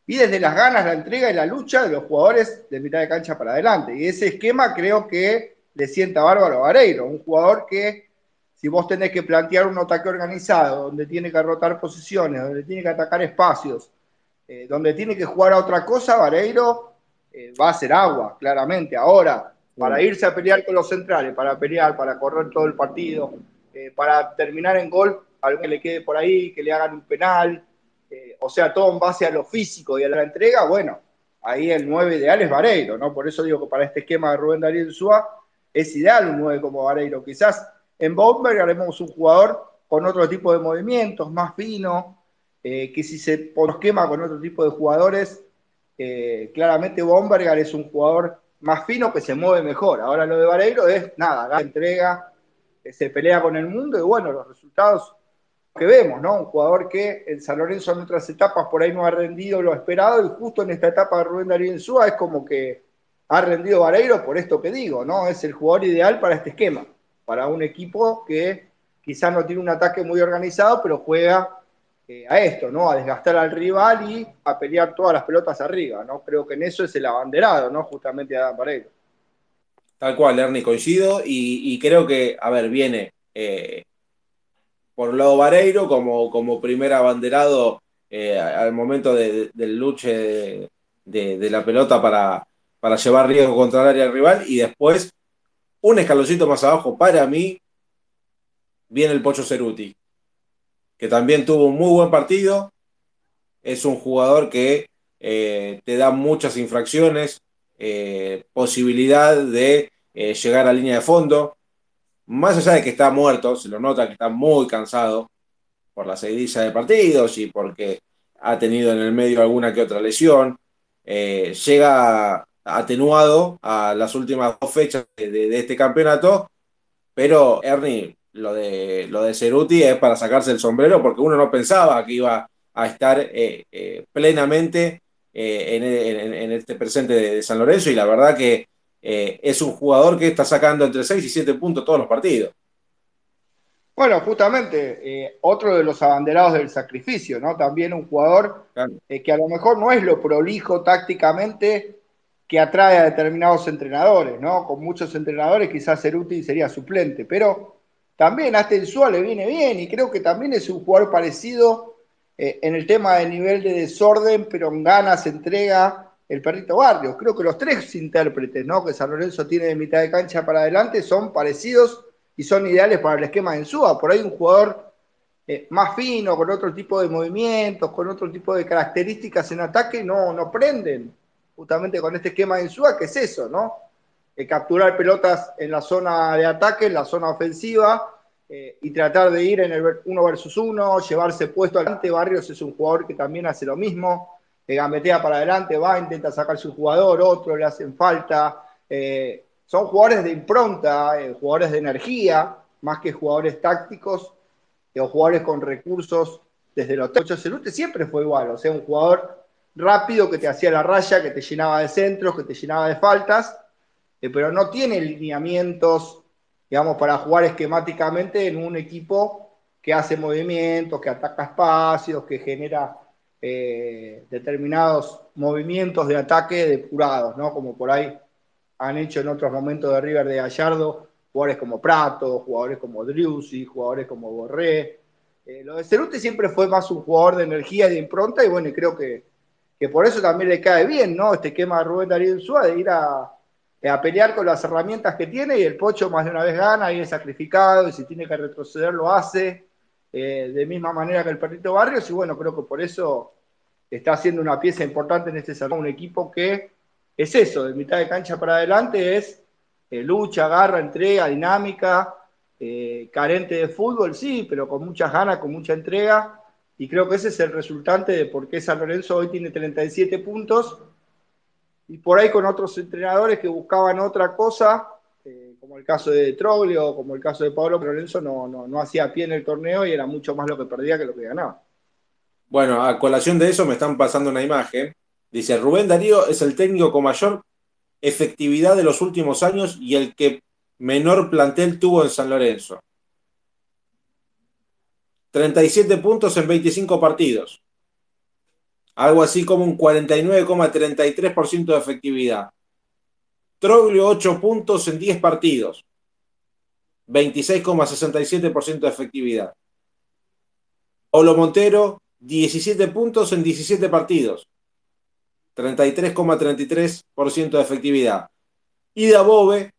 y desde las ganas, la entrega y la lucha de los jugadores de mitad de cancha para adelante. Y ese esquema creo que le sienta bárbaro a Vareiro, un jugador que si vos tenés que plantear un ataque organizado, donde tiene que rotar posiciones, donde tiene que atacar espacios, eh, donde tiene que jugar a otra cosa, Vareiro eh, va a hacer agua, claramente. Ahora, para irse a pelear con los centrales, para pelear, para correr todo el partido, eh, para terminar en gol, algo que le quede por ahí, que le hagan un penal, eh, o sea, todo en base a lo físico y a la entrega, bueno, ahí el 9 ideal es Vareiro, ¿no? Por eso digo que para este esquema de Rubén Darío Insúa es ideal un 9 como Vareiro. Quizás en Bomberg haremos un jugador con otro tipo de movimientos, más fino, eh, que si se por esquema con otro tipo de jugadores, claramente Bomberger es un jugador más fino que se mueve mejor. Ahora lo de Vareiro es nada, la entrega, se pelea con el mundo y bueno, los resultados que vemos, ¿no? Un jugador que en San Lorenzo en otras etapas por ahí no ha rendido lo esperado y justo en esta etapa de Rubén Darío Insúa es como que ha rendido Vareiro por esto que digo, ¿no? Es el jugador ideal para este esquema, para un equipo que quizás no tiene un ataque muy organizado, pero juega eh, a esto, ¿no? A desgastar al rival y a pelear todas las pelotas arriba, ¿no? Creo que en eso es el abanderado, ¿no? Justamente Adam Vareiro. Tal cual, Ernie, coincido y, creo que, a ver, viene eh, por un lado Vareiro como, como primer abanderado eh, al momento de, de, del luche de, la pelota para, para llevar riesgo contra el área rival y después un escaloncito más abajo para mí viene el Pocho Ceruti que también tuvo un muy buen partido. Es un jugador que eh, te da muchas infracciones, eh, posibilidad de eh, llegar a línea de fondo. Más allá de que está muerto, se lo nota que está muy cansado por la seguidilla de partidos y porque ha tenido en el medio alguna que otra lesión. llega atenuado a las últimas dos fechas de, este campeonato, pero Ernie, lo de, lo de Ceruti es para sacarse el sombrero porque uno no pensaba que iba a estar eh, eh, plenamente eh, en, en, en, este presente de, de, San Lorenzo y la verdad que es un jugador que está sacando entre 6 y 7 puntos todos los partidos. Bueno, justamente, otro de los abanderados del sacrificio, ¿no? También un jugador claro. que a lo mejor no es lo prolijo tácticamente que atrae a determinados entrenadores, ¿no? Con muchos entrenadores quizás Ceruti sería suplente, pero también hasta el le viene bien y creo que también es un jugador parecido eh, en el tema de nivel de desorden, pero en ganas, entrega el perrito Barrios. Creo que los tres intérpretes ¿no? que San Lorenzo tiene de mitad de cancha para adelante son parecidos y son ideales para el esquema de Insúa. Por ahí un jugador eh, más fino, con otro tipo de movimientos, con otro tipo de características en ataque, no, no prenden justamente con este esquema de Insúa, que es eso, ¿no? eh, capturar pelotas en la zona de ataque, en la zona ofensiva, eh, y tratar de ir en el uno versus uno, llevarse puesto adelante. Barrios es un jugador que también hace lo mismo. gambetea para adelante, va, intenta sacar su jugador, otro le hacen falta. Eh, son jugadores de impronta, eh, jugadores de energía, más que jugadores tácticos o jugadores con recursos desde los ocho Celute siempre fue igual, o sea, un jugador rápido que te hacía la raya, que te llenaba de centros, que te llenaba de faltas, eh, pero no tiene lineamientos, digamos, para jugar esquemáticamente en un equipo que hace movimientos, que ataca espacios, que genera eh, determinados movimientos de ataque depurados, ¿no? Como por ahí han hecho en otros momentos de River de Gallardo, jugadores como Prato, jugadores como Driussi, jugadores como Borré. Eh, lo de Cerute siempre fue más un jugador de energía y de impronta, y bueno, y creo que, que por eso también le cae bien, ¿no? Este quema de Rubén Darío Insúa de ir a, a pelear con las herramientas que tiene, y el Pocho más de una vez gana y es sacrificado, y si tiene que retroceder lo hace. Eh, de misma manera que el Perrito Barrios, y bueno, creo que por eso está haciendo una pieza importante en este salón, un equipo que es eso, de mitad de cancha para adelante, es eh, lucha, garra, entrega, dinámica, eh, carente de fútbol, sí, pero con muchas ganas, con mucha entrega, y creo que ese es el resultante de por qué San Lorenzo hoy tiene 37 puntos, y por ahí con otros entrenadores que buscaban otra cosa, como el caso de Troglio, como el caso de Pablo Lorenzo, no, no, no hacía pie en el torneo y era mucho más lo que perdía que lo que ganaba. Bueno, a colación de eso me están pasando una imagen. Dice, Rubén Darío es el técnico con mayor efectividad de los últimos años y el que menor plantel tuvo en San Lorenzo. 37 puntos en 25 partidos. Algo así como un 49,33% de efectividad. Troglio 8 puntos en 10 partidos. 26,67% de efectividad. Olo Montero 17 puntos en 17 partidos. 33,33% de efectividad. Ida Bove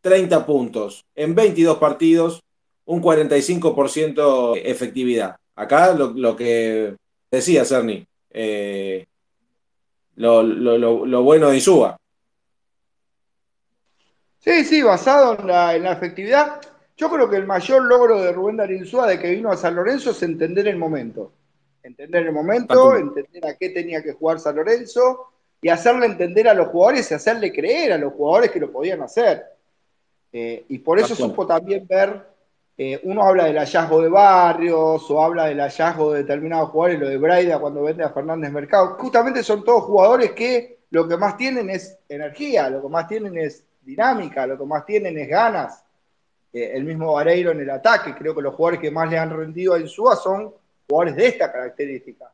30 puntos en 22 partidos, un 45% de efectividad. Acá lo, que decía Cerny, eh, lo, lo, bueno de Isúa. Sí, sí, basado en la, efectividad. Yo creo que el mayor logro de Rubén Darín de que vino a San Lorenzo es entender el momento. Entender el momento, entender a qué tenía que jugar San Lorenzo y hacerle entender a los jugadores y hacerle creer a los jugadores que lo podían hacer. Eh, y por eso supo también ver, eh, uno habla del hallazgo de Barrios o habla del hallazgo de determinados jugadores, lo de Braida cuando vende a Fernández Mercado. Justamente son todos jugadores que lo que más tienen es energía, lo que más tienen es dinámica, lo que más tienen es ganas. Eh, el mismo Vareiro en el ataque, creo que los jugadores que más le han rendido a Insúa son jugadores de esta característica.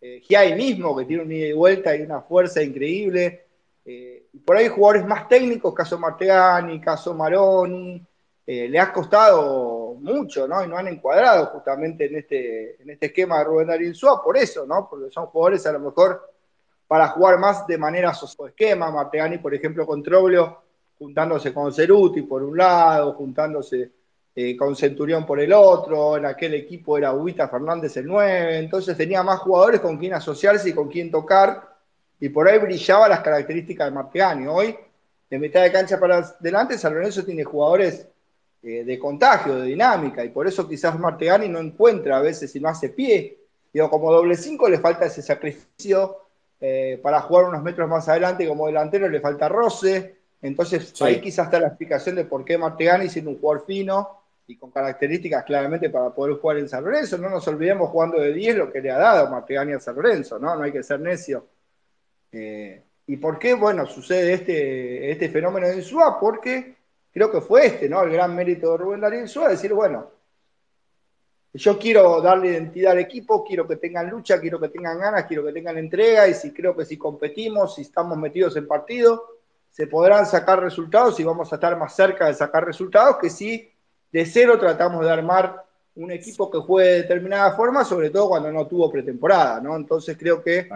Eh, Giai mismo, que tiene un ida y vuelta y una fuerza increíble. Eh, por ahí jugadores más técnicos, caso Martegani, caso Maroni, eh, le ha costado mucho, ¿no? Y no han encuadrado justamente en este, en este esquema de Rubén Darín Insúa por eso, ¿no? Porque son jugadores a lo mejor para jugar más de manera esquema. Martegani, por ejemplo, con Troglio, juntándose con Ceruti por un lado, juntándose eh, con Centurión por el otro, en aquel equipo era Ubita Fernández el 9, entonces tenía más jugadores con quien asociarse y con quien tocar, y por ahí brillaba las características de Martegani. Hoy, de mitad de cancha para adelante, San Lorenzo tiene jugadores eh, de contagio, de dinámica, y por eso quizás Martegani no encuentra a veces si no hace pie. Digo, como doble 5 le falta ese sacrificio eh, para jugar unos metros más adelante, como delantero le falta roce. Entonces ahí quizás está la explicación de por qué Martegani, siendo un jugador fino y con características claramente para poder jugar en San Lorenzo, no nos olvidemos jugando de 10 lo que le ha dado Martegani a San Lorenzo, ¿no? No hay que ser necio. Eh, ¿Y por qué? Bueno, sucede este, este fenómeno de Insúa, porque creo que fue este, ¿no? El gran mérito de Rubén Darío Insúa, decir, bueno, yo quiero darle identidad al equipo, quiero que tengan lucha, quiero que tengan ganas, quiero que tengan entrega y si creo que si competimos, si estamos metidos en partido, se podrán sacar resultados y vamos a estar más cerca de sacar resultados que si de cero tratamos de armar un equipo que juegue de determinada forma, sobre todo cuando no tuvo pretemporada, ¿no? Entonces creo que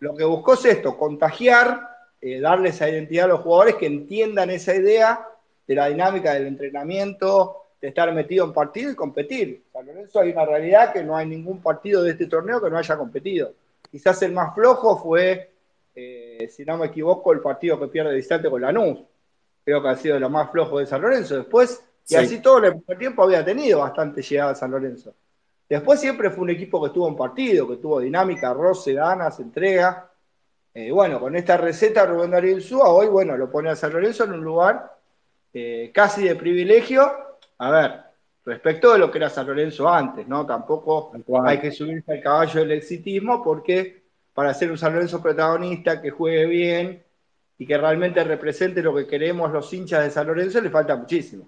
lo que buscó es esto, contagiar, eh, darle esa identidad a los jugadores que entiendan esa idea de la dinámica del entrenamiento, de estar metido en partido y competir. San eso hay una realidad que no hay ningún partido de este torneo que no haya competido. Quizás el más flojo fue, eh, si no me equivoco, el partido que pierde distante con Lanús. Creo que ha sido lo más flojo de San Lorenzo. Después, y así todo el tiempo había tenido bastante llegada a San Lorenzo. Después siempre fue un equipo que estuvo en partido, que tuvo dinámica, roce, ganas, entrega. Eh, bueno, con esta receta Rubén Darío Insúa, hoy, bueno, lo pone a San Lorenzo en un lugar eh, casi de privilegio. A ver, respecto de lo que era San Lorenzo antes, ¿no? Tampoco hay que subirse al caballo del exitismo porque para ser un San Lorenzo protagonista, que juegue bien y que realmente represente lo que queremos los hinchas de San Lorenzo, le falta muchísimo.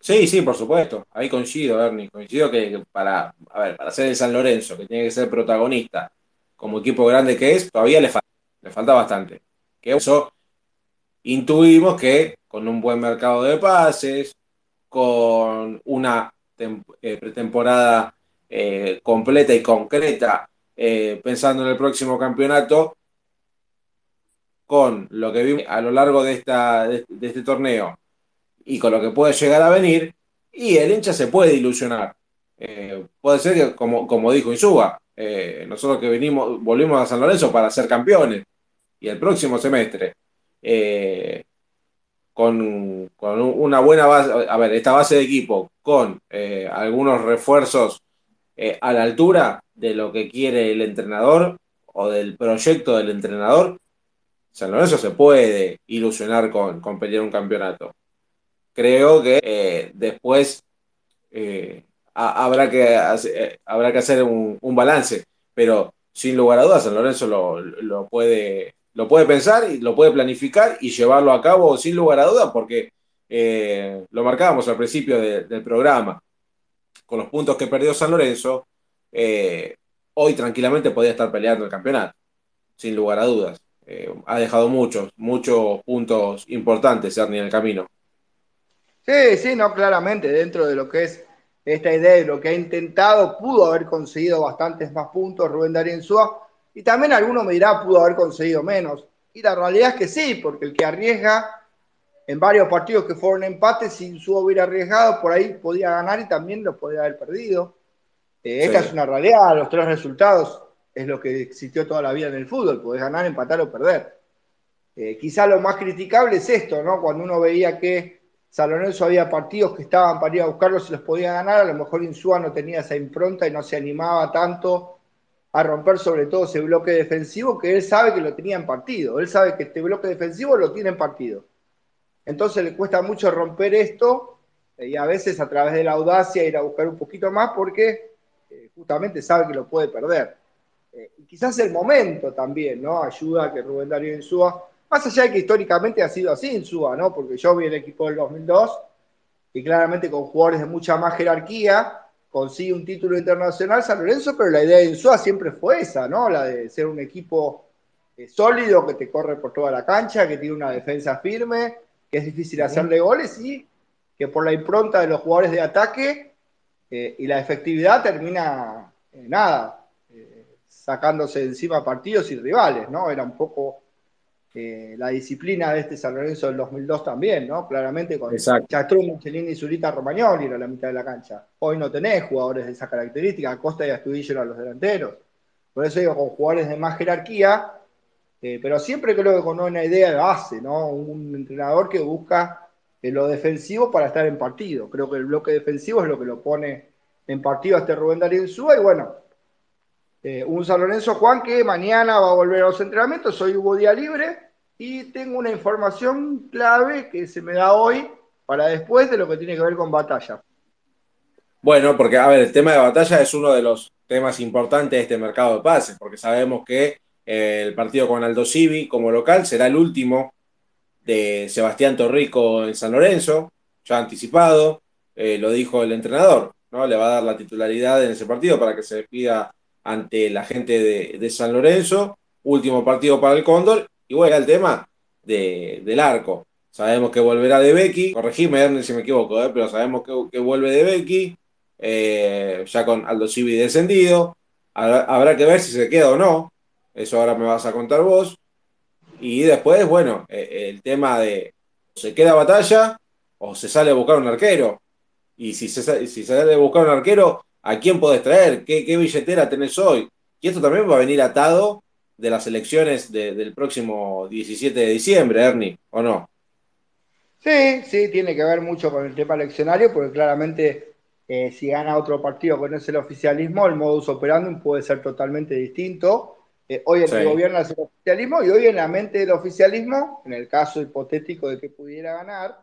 Sí, sí, por supuesto. Ahí coincido, Ernie. Coincido que para, a ver, para ser el San Lorenzo, que tiene que ser protagonista, como equipo grande que es, todavía le falta, le falta bastante. Que eso intuimos que con un buen mercado de pases, con una eh, pretemporada eh, completa y concreta, eh, pensando en el próximo campeonato, con lo que vimos a lo largo de, este torneo, y con lo que puede llegar a venir, y el hincha se puede ilusionar. Puede ser que, como, dijo Insúa, eh, nosotros que venimos, volvimos a San Lorenzo para ser campeones, y el próximo semestre, con, con, una buena base, a ver, esta base de equipo, con algunos refuerzos a la altura de lo que quiere el entrenador o del proyecto del entrenador, San Lorenzo se puede ilusionar con, con pelear un campeonato. Creo que eh, después eh, habrá, que hacer, eh, habrá que hacer un, balance, pero sin lugar a dudas San Lorenzo lo, puede, lo puede pensar y lo puede planificar y llevarlo a cabo sin lugar a dudas porque lo marcábamos al principio del programa, con los puntos que perdió San Lorenzo, hoy tranquilamente podía estar peleando el campeonato, sin lugar a dudas. ha dejado muchos, muchos puntos importantes Ernie en el camino. Sí, sí, no, claramente, dentro de lo que es esta idea de lo que ha intentado, pudo haber conseguido bastantes más puntos Rubén Darío Insúa, y también alguno me dirá, pudo haber conseguido menos. Y la realidad es que sí, porque el que arriesga en varios partidos que fueron empates, si Insúa hubiera arriesgado, por ahí podía ganar y también lo podía haber perdido. Eh, esta es una realidad, los tres resultados es lo que existió toda la vida en el fútbol, podés ganar, empatar o perder. Eh, quizá lo más criticable es esto, ¿no? Cuando uno veía que San Lorenzo había partidos que estaban para ir a buscarlos y los podía ganar, a lo mejor Insúa no tenía esa impronta y no se animaba tanto a romper sobre todo ese bloque defensivo que él sabe que lo tenía en partido, él sabe que este bloque defensivo lo tiene en partido. Entonces le cuesta mucho romper esto y a veces a través de la audacia ir a buscar un poquito más porque eh, justamente sabe que lo puede perder. Eh, y quizás el momento también, ¿no? Ayuda a que Rubén Darío Insúa más allá de que históricamente ha sido así en Suba, ¿no? Porque yo vi el equipo del 2002 y claramente con jugadores de mucha más jerarquía consigue un título internacional San Lorenzo, pero la idea de Insúa siempre fue esa, ¿no? La de ser un equipo eh, sólido, que te corre por toda la cancha, que tiene una defensa firme, que es difícil hacerle goles y que por la impronta de los jugadores de ataque eh, y la efectividad termina, eh, nada, sacándose encima partidos y rivales, ¿no? Era un poco eh, la disciplina de este San Lorenzo del 2002 también, ¿no? Claramente con Chatrón, Michelini y Zurita Romagnoli era la mitad de la cancha. Hoy no tenés jugadores de esa característica, Costa y Astudillo eran los delanteros. Por eso digo, con jugadores de más jerarquía, eh, pero siempre creo que con una idea de base, ¿no? Un entrenador que busca eh, lo defensivo para estar en partido. Creo que el bloque defensivo es lo que lo pone en partido a este Rubén Darío y bueno, eh, un San Lorenzo Juan que mañana va a volver a los entrenamientos, hoy hubo día libre y tengo una información clave que se me da hoy para después de lo que tiene que ver con batalla. Bueno, porque a ver, el tema de batalla es uno de los temas importantes de este mercado de pases, porque sabemos que eh, el partido con Aldo Civi como local será el último de Sebastián Torrico en San Lorenzo, ya anticipado, eh, lo dijo el entrenador, ¿no? Le va a dar la titularidad en ese partido para que se despida ante la gente de, San Lorenzo, último partido para el Cóndor, y bueno, el tema del arco. Sabemos que volverá de Becky, corregime si me equivoco, ¿eh? pero sabemos que, vuelve de Becky, eh, ya con Aldo Civi descendido. Habrá, que ver si se queda o no, eso ahora me vas a contar vos. Y después, bueno, eh, el tema de se queda batalla o se sale a buscar un arquero. Y si se, si sale a buscar un arquero, ¿A quién podés traer? ¿Qué, billetera tenés hoy? Y esto también va a venir atado de las elecciones del próximo 17 de diciembre, Ernie, ¿o no? Sí, sí, tiene que ver mucho con el tema eleccionario, porque claramente Eh, si gana otro partido que no es el oficialismo, el modus operandi puede ser totalmente distinto. Eh, hoy el que gobierna es el oficialismo y hoy en la mente del oficialismo, en el caso hipotético de que pudiera ganar,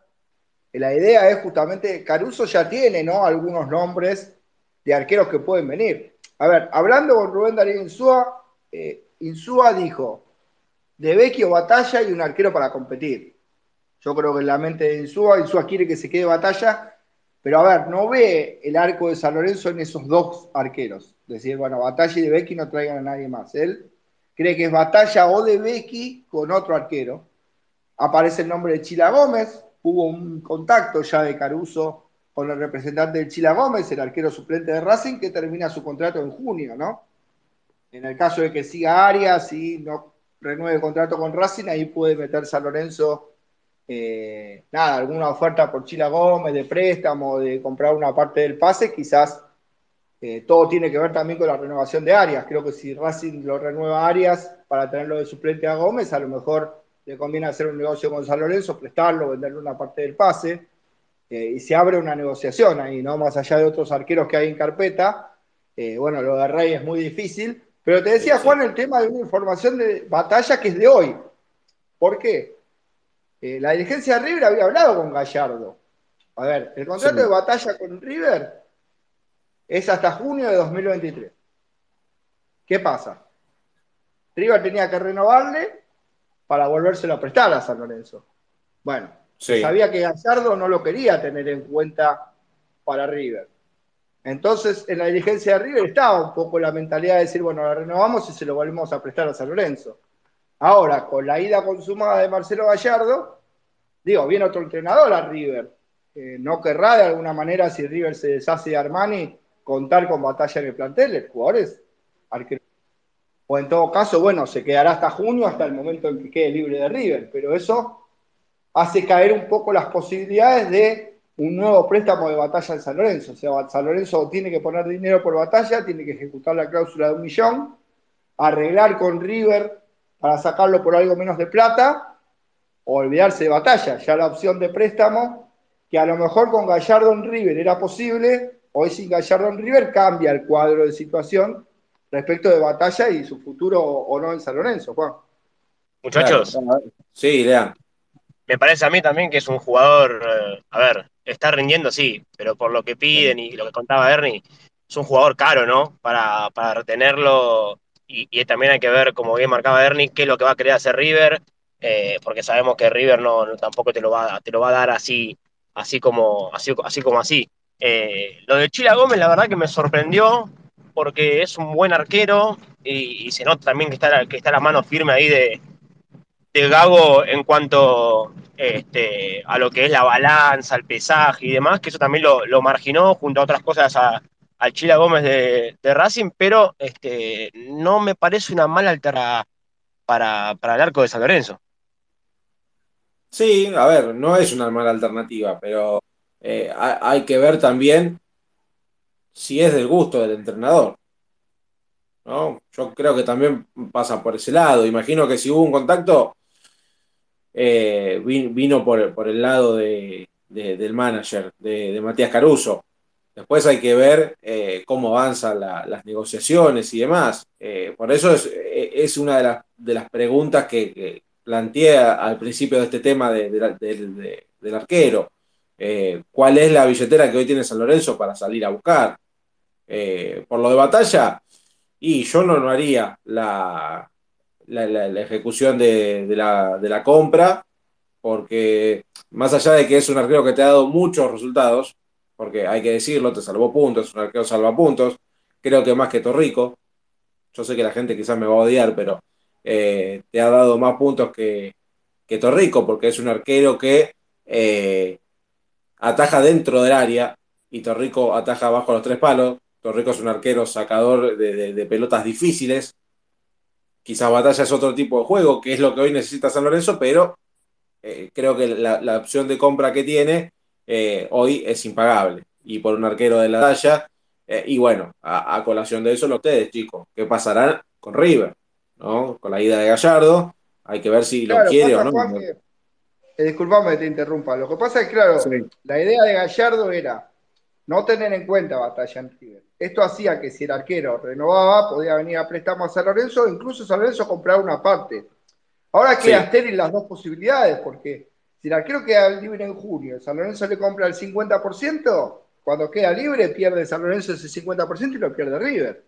eh, la idea es justamente, Caruso ya tiene ¿no? algunos nombres de arqueros que pueden venir. A ver, hablando con Rubén Darío Insúa, Insúa dijo, de Vecchio batalla y un arquero para competir. Yo creo que en la mente de Insúa, Insúa quiere que se quede batalla pero a ver, no ve el arco de San Lorenzo en esos dos arqueros. Decir, bueno, Batalla y De Becky no traigan a nadie más. Él cree que es Batalla o De Becky con otro arquero. Aparece el nombre de Chila Gómez. Hubo un contacto ya de Caruso con el representante de Chila Gómez, el arquero suplente de Racing, que termina su contrato en junio, ¿no? En el caso de que siga Arias y no renueve el contrato con Racing, ahí puede meter San Lorenzo eh, nada, alguna oferta por Chila Gómez de préstamo, de comprar una parte del pase, quizás eh, todo tiene que ver también con la renovación de Arias. Creo que si Racing lo renueva a Arias para tenerlo de suplente a Gómez, a lo mejor le conviene hacer un negocio con San Lorenzo, prestarlo, venderle una parte del pase, eh, y se abre una negociación ahí, ¿no? Más allá de otros arqueros que hay en carpeta. bueno, lo de Rey es muy difícil, pero te decía, Juan, el tema de una información de batalla que es de hoy. ¿Por qué? Eh, la dirigencia de River había hablado con Gallardo. A ver, el contrato de batalla con River es hasta junio de 2023. ¿Qué pasa? River tenía que renovarle para volvérselo a prestar a San Lorenzo. Bueno, sabía que Gallardo no lo quería tener en cuenta para River. Entonces, en la dirigencia de River estaba un poco la mentalidad de decir, bueno, la renovamos y se lo volvemos a prestar a San Lorenzo. Ahora, con la ida consumada de Marcelo Gallardo, digo, viene otro entrenador a River. no querrá de alguna manera, si River se deshace de Armani, contar con batalla en el plantel, jugadores O en todo caso, bueno, se quedará hasta junio, hasta el momento en que quede libre de River, pero eso hace caer un poco las posibilidades de un nuevo préstamo de batalla en San Lorenzo. O sea, San Lorenzo tiene que poner dinero por batalla, tiene que ejecutar la cláusula de un millón, arreglar con River para sacarlo por algo menos de plata o olvidarse de batalla. Ya la opción de préstamo, que a lo mejor con Gallardo en River era posible, hoy sin Gallardo en River cambia el cuadro de situación respecto de batalla y su futuro o no en San Lorenzo, Juan. Muchachos. Sí, Lean. Me parece a mí también que es un jugador, eh, a ver, está rindiendo, sí, pero por lo que piden y lo que contaba Ernie, es un jugador caro, ¿no? Para, para retenerlo y, también hay que ver, como bien marcaba Ernie, qué es lo que va a querer hacer River, eh, porque sabemos que River no, tampoco te lo va, te lo va a dar así, así como así, como así. Eh, lo de Chila Gómez, la verdad que me sorprendió, porque es un buen arquero y, se nota también que está, que está la mano firme ahí de, de Gago en cuanto este, a lo que es la balanza, el pesaje y demás, que eso también lo, marginó junto a otras cosas a, Chila Gómez de, Racing, pero este, no me parece una mala alternativa para, el arco de San Lorenzo. Sí, a ver, no es una mala alternativa, pero eh, hay que ver también si es del gusto del entrenador. ¿no? Yo creo que también pasa por ese lado. Imagino que si hubo un contacto, eh, vino por, el lado del manager, de Matías Caruso. Después hay que ver eh, cómo avanzan las negociaciones y demás. Eh, por eso es, es una de las, de preguntas que, planteé al principio de este tema del arquero. ¿Cuál es la billetera que hoy tiene San Lorenzo para salir a buscar? por lo de batalla, y yo no, no haría la, la, ejecución de, la, compra, porque más allá de que es un arquero que te ha dado muchos resultados, porque hay que decirlo, te salvó puntos, un arquero salva puntos, creo que más que Torrico, yo sé que la gente quizás me va a odiar, pero eh, te ha dado más puntos que, que, Torrico, porque es un arquero que eh, ataja dentro del área y Torrico ataja bajo los tres palos. Torrico es un arquero sacador de, pelotas difíciles. Quizás Batalla es otro tipo de juego, que es lo que hoy necesita San Lorenzo, pero eh, creo que la, la, opción de compra que tiene eh, hoy es impagable. Y por un arquero de la talla, eh, y bueno, a, colación de eso, lo ustedes, chicos, ¿qué pasará con River? ¿no? Con la ida de Gallardo, hay que ver si lo quiere o no. Eh, disculpame que te interrumpa. Lo que pasa es, claro, la idea de Gallardo era no tener en cuenta batalla en River. Esto hacía que si el arquero renovaba, podía venir a préstamo a San Lorenzo, incluso San Lorenzo comprar una parte. Ahora queda sí. las dos posibilidades, porque si el arquero queda libre en junio, San Lorenzo le compra el 50%, cuando queda libre pierde San Lorenzo ese 50% y lo pierde River.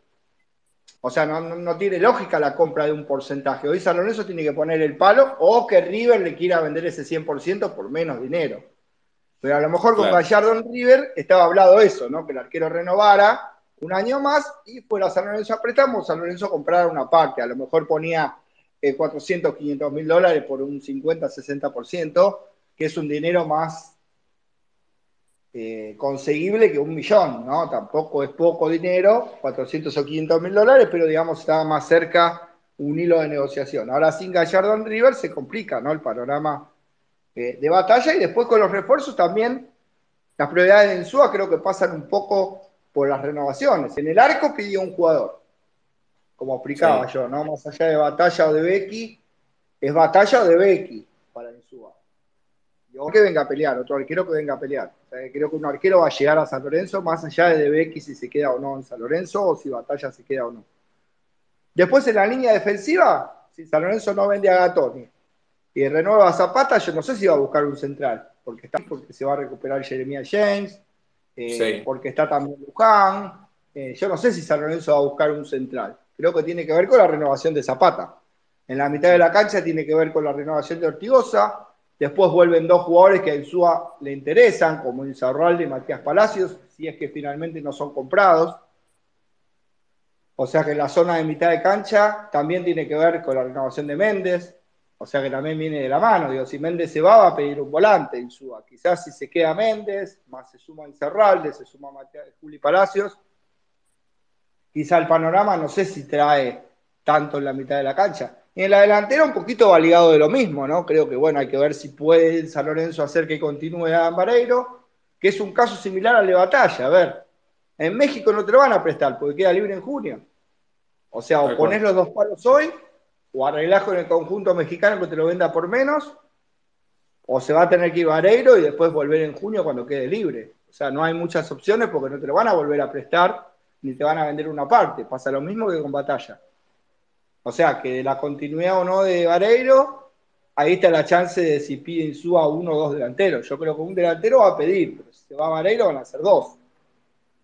O sea, no, no, tiene lógica la compra de un porcentaje. Hoy San Lorenzo tiene que poner el palo o que River le quiera vender ese 100% por menos dinero. Pero a lo mejor con claro. Gallardo en River estaba hablado eso, ¿no? Que el arquero renovara un año más y fuera San Lorenzo a préstamo, San Lorenzo comprara una parte. A lo mejor ponía eh, 400, 500 mil dólares por un 50, 60%, que es un dinero más eh, conseguible que un millón, ¿no? Tampoco es poco dinero, 400 o 500 mil dólares, pero digamos estaba más cerca un hilo de negociación. Ahora sin Gallardo en River se complica, ¿no? El panorama eh, de batalla y después con los refuerzos también las prioridades de Ensúa creo que pasan un poco por las renovaciones. En el arco pidió un jugador, como explicaba sí. yo, ¿no? Más allá de batalla o de Becky, es batalla o de Becky para Insúa. Yo que venga a pelear, otro arquero que venga a pelear. O sea, creo que un arquero va a llegar a San Lorenzo, más allá de, de Becky si se queda o no en San Lorenzo, o si batalla se queda o no. Después en la línea defensiva, si San Lorenzo no vende a Gatoni y renueva a Zapata, yo no sé si va a buscar un central, porque, está, porque se va a recuperar Jeremiah James, eh, sí. porque está también Luján. Eh, yo no sé si San Lorenzo va a buscar un central. Creo que tiene que ver con la renovación de Zapata. En la mitad de la cancha tiene que ver con la renovación de Ortigosa. Después vuelven dos jugadores que a Insúa le interesan, como Insaurralde y Matías Palacios, si es que finalmente no son comprados. O sea que la zona de mitad de cancha también tiene que ver con la renovación de Méndez. O sea que también viene de la mano. Digo, si Méndez se va, va a pedir un volante en Suba. Quizás si se queda Méndez, más se suma Incerralde, se suma Juli Palacios. Quizá el panorama no sé si trae tanto en la mitad de la cancha. Y en la delantera un poquito va ligado de lo mismo, ¿no? Creo que, bueno, hay que ver si puede San Lorenzo hacer que continúe a Vareiro, que es un caso similar al de Batalla. A ver, en México no te lo van a prestar porque queda libre en junio. O sea, o ponés los dos palos hoy, o arreglás con el conjunto mexicano que te lo venda por menos, o se va a tener que ir Vareiro y después volver en junio cuando quede libre. O sea, no hay muchas opciones porque no te lo van a volver a prestar ni te van a vender una parte. Pasa lo mismo que con Batalla. O sea, que de la continuidad o no de Vareiro, ahí está la chance de si piden suba uno o dos delanteros. Yo creo que un delantero va a pedir, pero si se va a Vareiro van a ser dos.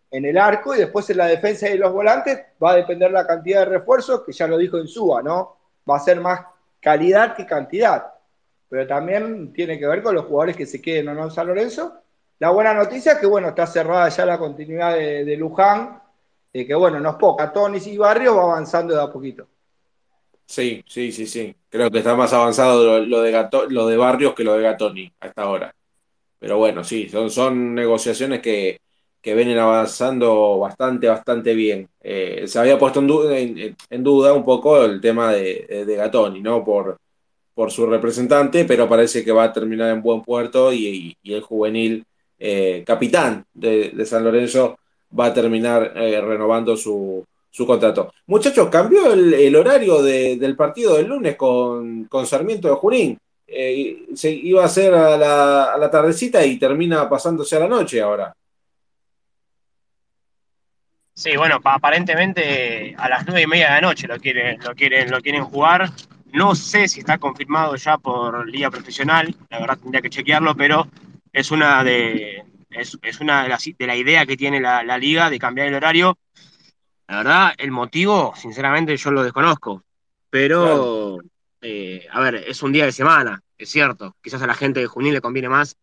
En el arco y después en la defensa y los volantes va a depender la cantidad de refuerzos, que ya lo dijo en Suba, ¿no? Va a ser más calidad que cantidad. Pero también tiene que ver con los jugadores que se queden o no en San Lorenzo. La buena noticia es que, bueno, está cerrada ya la continuidad de, Luján, de que, bueno, no es poca. Tonis y Barrios va avanzando de a poquito. Sí, sí, sí, sí. Creo que está más avanzado lo, de, Gato, lo de Barrios que lo de Gatoni hasta ahora. Pero bueno, sí, son negociaciones que, que vienen avanzando bastante, bastante bien. Eh, se había puesto en en, duda, un poco el tema de, de Gatoni, ¿no? Por, por su representante, pero parece que va a terminar en buen puerto y, el juvenil eh, capitán de, San Lorenzo va a terminar eh, renovando su, su contrato. Muchachos, cambió el, horario de, del partido del lunes con, con Sarmiento de Junín. Eh, se iba a ser a la, a la, tardecita y termina pasándose a la noche ahora. Sí, bueno, aparentemente a las nueve y media de la noche lo quieren, lo quieren, lo quieren jugar. No sé si está confirmado ya por Liga Profesional, la verdad tendría que chequearlo, pero es una de, es, es una de, las, de la idea que tiene la, la liga de cambiar el horario la verdad, el motivo, sinceramente, yo lo desconozco. Pero, claro. eh, a ver, es un día de semana, es cierto. Quizás a la gente de Junín le conviene más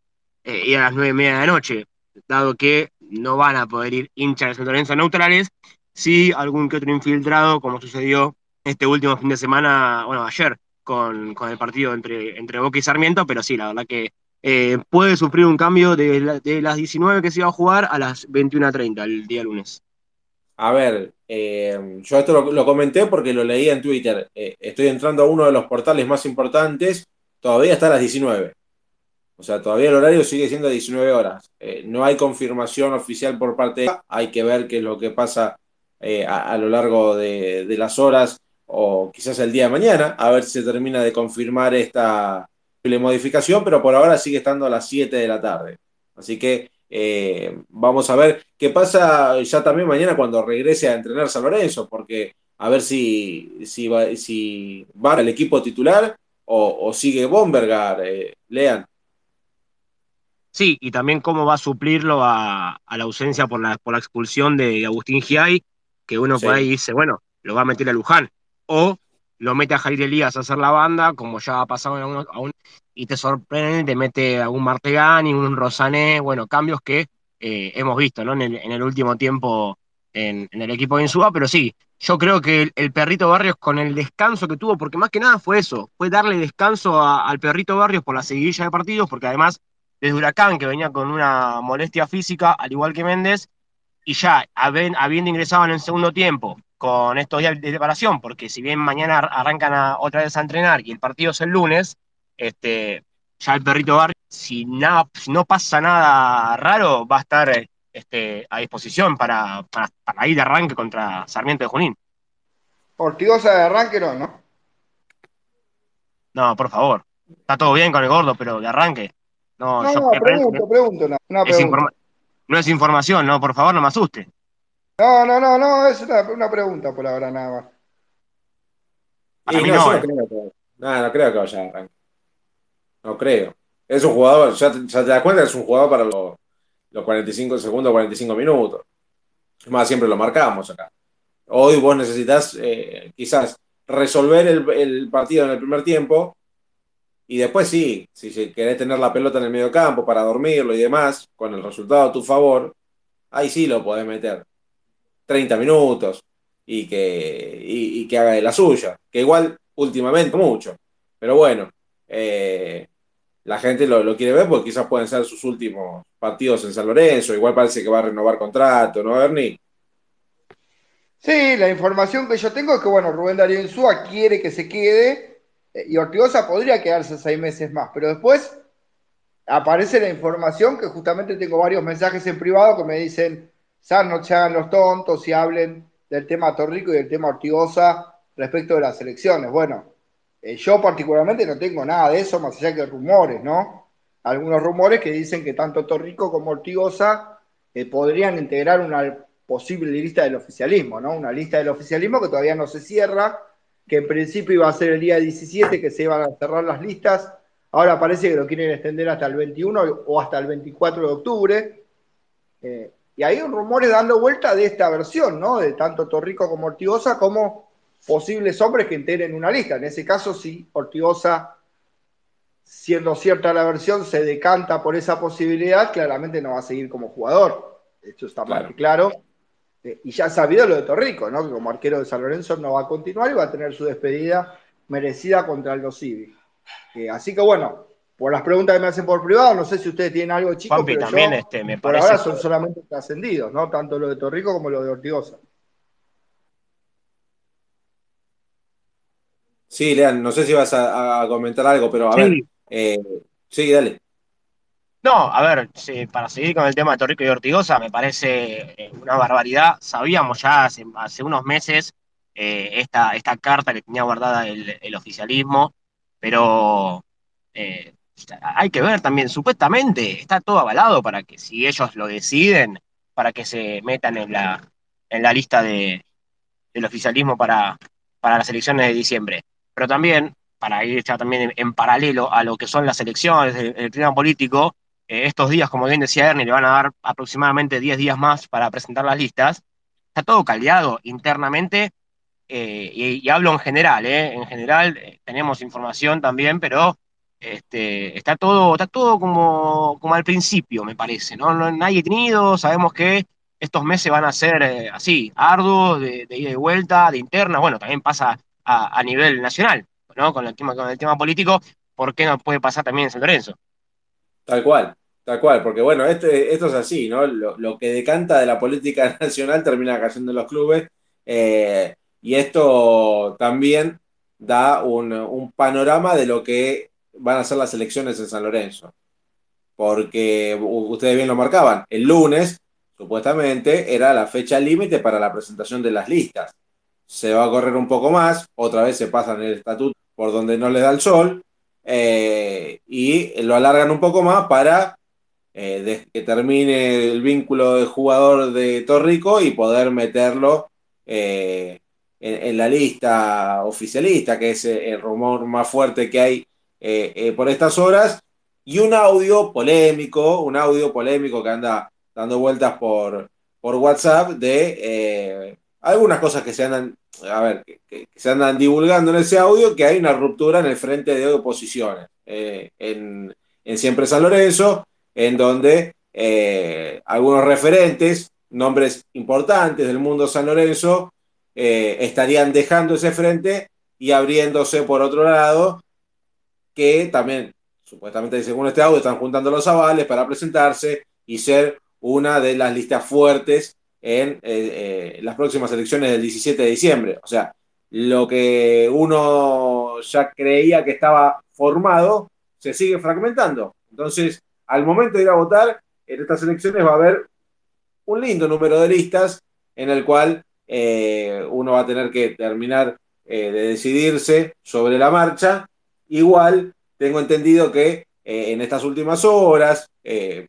eh, ir a las nueve y media de la noche, dado que no van a poder ir hinchas de San Lorenzo neutrales, sí algún que otro infiltrado, como sucedió este último fin de semana, bueno, ayer, con, con el partido entre, entre Boca y Sarmiento, pero sí, la verdad que eh, puede sufrir un cambio de, la, de, las 19 que se iba a jugar a las 21.30 el día lunes. A ver, eh, yo esto lo, lo, comenté porque lo leí en Twitter. Eh, estoy entrando a uno de los portales más importantes, todavía está a las 19. O sea, todavía el horario sigue siendo 19 horas. Eh, no hay confirmación oficial por parte de hay que ver qué es lo que pasa eh, a, a, lo largo de, las horas o quizás el día de mañana, a ver si se termina de confirmar esta modificación, pero por ahora sigue estando a las 7 de la tarde. Así que eh, vamos a ver qué pasa ya también mañana cuando regrese a entrenar San Lorenzo, porque a ver si, si, va, si va al equipo titular o, sigue Bombergar, Lean. Sí, y también cómo va a suplirlo a, la ausencia por la, por la expulsión de Agustín Giai, que uno por ahí dice, bueno, lo va a meter a Luján, o lo mete a Jair Elías a hacer la banda, como ya ha pasado en a un, y te sorprende, te mete a un Martegani, un Rosané, bueno, cambios que eh, hemos visto ¿no? en, el, último tiempo en, el equipo de Insúa, pero sí, yo creo que el, perrito Barrios con el descanso que tuvo, porque más que nada fue eso, fue darle descanso al perrito Barrios por la seguidilla de partidos, porque además desde Huracán, que venía con una molestia física, al igual que Méndez, y ya habiendo ingresado en el segundo tiempo con estos días de preparación, porque si bien mañana arrancan otra vez a entrenar y el partido es el lunes, este, ya el perrito Barrio, si, nada, si no pasa nada raro, va a estar este, a disposición para, para, ir de arranque contra Sarmiento de Junín. Ortigosa de arranque no, ¿no? No, por favor. Está todo bien con el gordo, pero de arranque. No, no, pregunto, pregunto, no, es no es información, no, por favor, no me asuste. No, no, no, no, es una, pregunta por ahora nada más. no, no, eh. creo no, creo que vaya a arrancar. No creo. Es un jugador, ya, te das cuenta, es un jugador para los, 45 segundos, 45 minutos. Es más, siempre lo marcamos acá. Hoy vos necesitas eh, quizás resolver el, partido en el primer tiempo y después sí, si querés tener la pelota en el medio campo para dormirlo y demás, con el resultado a tu favor, ahí sí lo podés meter. 30 minutos y que, y, que haga de la suya, que igual últimamente mucho. Pero bueno, eh, la gente lo, quiere ver porque quizás pueden ser sus últimos partidos en San Lorenzo, igual parece que va a renovar contrato, ¿no, Bernie? Sí, la información que yo tengo es que, bueno, Rubén Darío Insúa quiere que se quede y Ortigosa podría quedarse seis meses más, pero después aparece la información que justamente tengo varios mensajes en privado que me dicen, San, no se hagan los tontos y hablen del tema Torrico y del tema Ortigosa respecto de las elecciones. Bueno, eh, yo particularmente no tengo nada de eso, más allá que rumores, ¿no? Algunos rumores que dicen que tanto Torrico como Ortigosa eh, podrían integrar una posible lista del oficialismo, ¿no? Una lista del oficialismo que todavía no se cierra, que en principio iba a ser el día 17 que se iban a cerrar las listas, ahora parece que lo quieren extender hasta el 21 o hasta el 24 de octubre. Eh, y hay rumores dando vuelta de esta versión, ¿no? De tanto Torrico como Ortigosa como posibles hombres que integren una lista. En ese caso, si Ortigosa, siendo cierta la versión, se decanta por esa posibilidad, claramente no va a seguir como jugador. Esto está más que claro. Eh, y ya ha sabido lo de Torrico, ¿no? Que como arquero de San Lorenzo no va a continuar y va a tener su despedida merecida contra el Civi. Eh, así que bueno, por las preguntas que me hacen por privado, no sé si ustedes tienen algo chico, pero también este, me por ahora son solamente trascendidos, ¿no? Tanto lo de Torrico como lo de Ortigosa. Sí, Lean, no sé si vas a, comentar algo, pero a ver. Eh, sí, dale. No, a ver, para seguir con el tema de Torrico y Ortigosa, me parece eh, una barbaridad. Sabíamos ya hace, unos meses eh, esta, esta carta que tenía guardada el, oficialismo, pero hay que ver también, supuestamente está todo avalado para que si ellos lo deciden, para que se metan en la, en la lista de, del oficialismo para, para las elecciones de diciembre pero también, para ir ya también en, paralelo a lo que son las elecciones, el, clima político, eh, estos días, como bien decía Ernie, le van a dar aproximadamente 10 días más para presentar las listas. Está todo caldeado internamente, eh, y, hablo en general, eh, en general tenemos información también, pero este, está todo, está todo como, al principio, me parece, ¿no? no nadie tenido, sabemos que estos meses van a ser así, arduos, de, de ida y vuelta, de interna, bueno, también pasa a, nivel nacional, ¿no? Con el, tema, con el tema político, ¿por qué no puede pasar también en San Lorenzo? Tal cual, tal cual, porque bueno, esto, esto es así, ¿no? Lo, que decanta de la política nacional termina cayendo en los clubes eh, y esto también da un, panorama de lo que van a ser las elecciones en San Lorenzo. Porque ustedes bien lo marcaban, el lunes supuestamente era la fecha límite para la presentación de las listas se va a correr un poco más, otra vez se pasan el estatuto por donde no le da el sol, eh, y lo alargan un poco más para de que termine el vínculo de jugador de Torrico y poder meterlo en, la lista oficialista, que es el rumor más fuerte que hay por estas horas, y un audio polémico, un audio polémico que anda dando vueltas por, por WhatsApp de algunas cosas que se andan, a ver, que, se andan divulgando en ese audio, que hay una ruptura en el frente de oposiciones eh, en, Siempre San Lorenzo, en donde eh, algunos referentes, nombres importantes del mundo San Lorenzo, eh, estarían dejando ese frente y abriéndose por otro lado, que también, supuestamente según este audio, están juntando los avales para presentarse y ser una de las listas fuertes en eh, las próximas elecciones del 17 de diciembre. O sea, lo que uno ya creía que estaba formado se sigue fragmentando. Entonces, al momento de ir a votar, en estas elecciones va a haber un lindo número de listas en el cual eh, uno va a tener que terminar de decidirse sobre la marcha. Igual, tengo entendido que en estas últimas horas,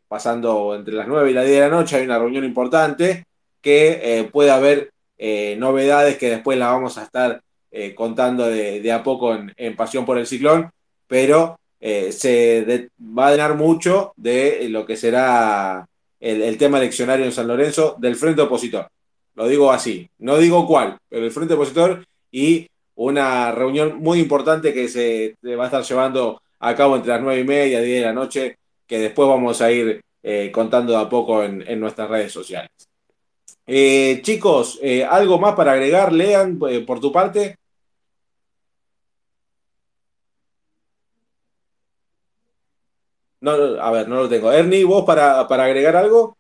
pasando entre las 9 y las 10 de la noche, hay una reunión importante que eh, pueda haber eh, novedades que después las vamos a estar eh, contando de, a poco en, Pasión por el Ciclón, pero se va a llenar mucho de lo que será el, tema eleccionario en San Lorenzo del Frente Opositor. Lo digo así, no digo cuál, pero el Frente Opositor y una reunión muy importante que se va a estar llevando a cabo entre las nueve y media y 10 de la noche, que después vamos a ir contando de a poco en nuestras redes sociales. Eh, chicos, eh, ¿algo más para agregar, Lean, eh, por tu parte? No, a ver, no lo tengo. Ernie, ¿vos para, para agregar algo?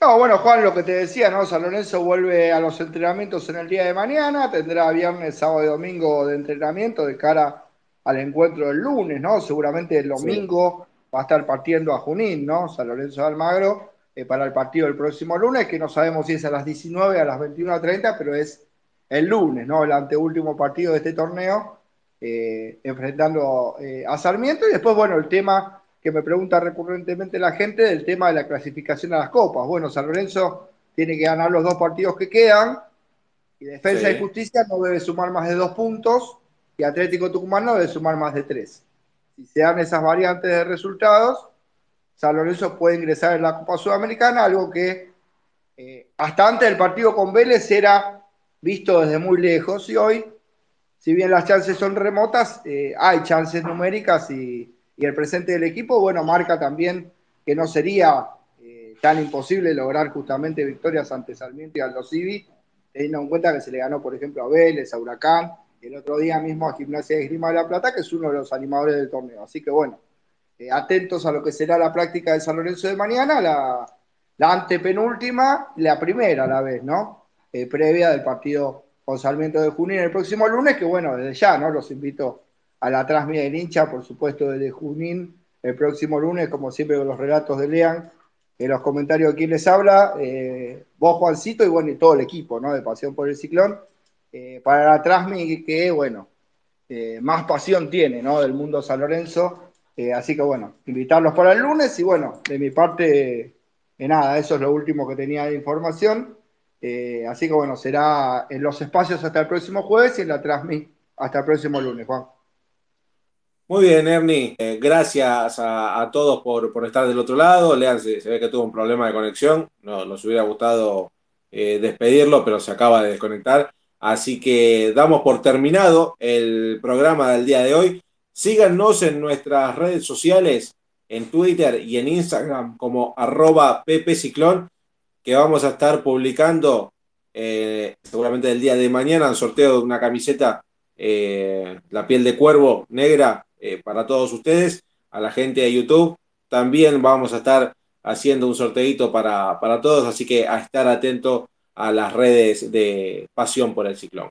No, bueno, Juan, lo que te decía, ¿no? San Lorenzo vuelve a los entrenamientos en el día de mañana, tendrá viernes, sábado y domingo de entrenamiento de cara al encuentro del lunes, ¿no? Seguramente el domingo va a estar partiendo a Junín, ¿no? San Lorenzo de Almagro eh, para el partido del próximo lunes, que no sabemos si es a las 19, a las 21.30, pero es el lunes, ¿no? El anteúltimo partido de este torneo, eh, enfrentando eh, a Sarmiento. Y después, bueno, el tema que me pregunta recurrentemente la gente del tema de la clasificación a las copas. Bueno, San Lorenzo tiene que ganar los dos partidos que quedan, y Defensa y Justicia no debe sumar más de dos puntos, y Atlético Tucumán no debe sumar más de tres. Si se dan esas variantes de resultados, San Lorenzo puede ingresar en la Copa Sudamericana, algo que eh, hasta antes del partido con Vélez era visto desde muy lejos y hoy, si bien las chances son remotas, eh, hay chances numéricas y, el presente del equipo, bueno, marca también que no sería eh, tan imposible lograr justamente victorias ante Sarmiento y Aldo Civi, teniendo en cuenta que se le ganó, por ejemplo, a Vélez, a Huracán, el otro día mismo a Gimnasia de Grima de la Plata, que es uno de los animadores del torneo. Así que bueno, eh, atentos a lo que será la práctica de San Lorenzo de mañana, la, la antepenúltima, la primera a la vez, ¿no? Eh, previa del partido con Sarmiento de Junín el próximo lunes, que bueno, desde ya, ¿no? Los invito a la transmisión del hincha, por supuesto, desde Junín el próximo lunes, como siempre con los relatos de Lean, en los comentarios de quien les habla, eh, vos Juancito y bueno, y todo el equipo, ¿no? De Pasión por el Ciclón, para la transmisión que, bueno, más pasión tiene, ¿no? Del mundo San Lorenzo eh, así que bueno, invitarlos para el lunes y bueno, de mi parte, eh, nada, eso es lo último que tenía de información. Eh, así que bueno, será en los espacios hasta el próximo jueves y en la transmisión hasta el próximo lunes, Juan. Muy bien, Ernie. gracias a, todos por, estar del otro lado. Lean, se, ve que tuvo un problema de conexión. No, nos hubiera gustado despedirlo, pero se acaba de desconectar. Así que damos por terminado el programa del día de hoy. Síganos en nuestras redes sociales, en Twitter y en Instagram como arroba ppciclón, que vamos a estar publicando eh, seguramente el día de mañana el sorteo de una camiseta, eh, la piel de cuervo negra eh, para todos ustedes, a la gente de YouTube. También vamos a estar haciendo un sorteito para, para todos, así que a estar atento a las redes de Pasión por el Ciclón.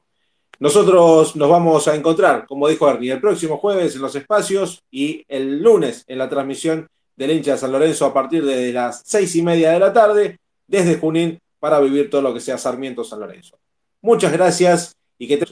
Nosotros nos vamos a encontrar, como dijo Ernie, el próximo jueves en los espacios y el lunes en la transmisión del hincha de San Lorenzo a partir de las seis y media de la tarde desde Junín para vivir todo lo que sea Sarmiento San Lorenzo. Muchas gracias y que te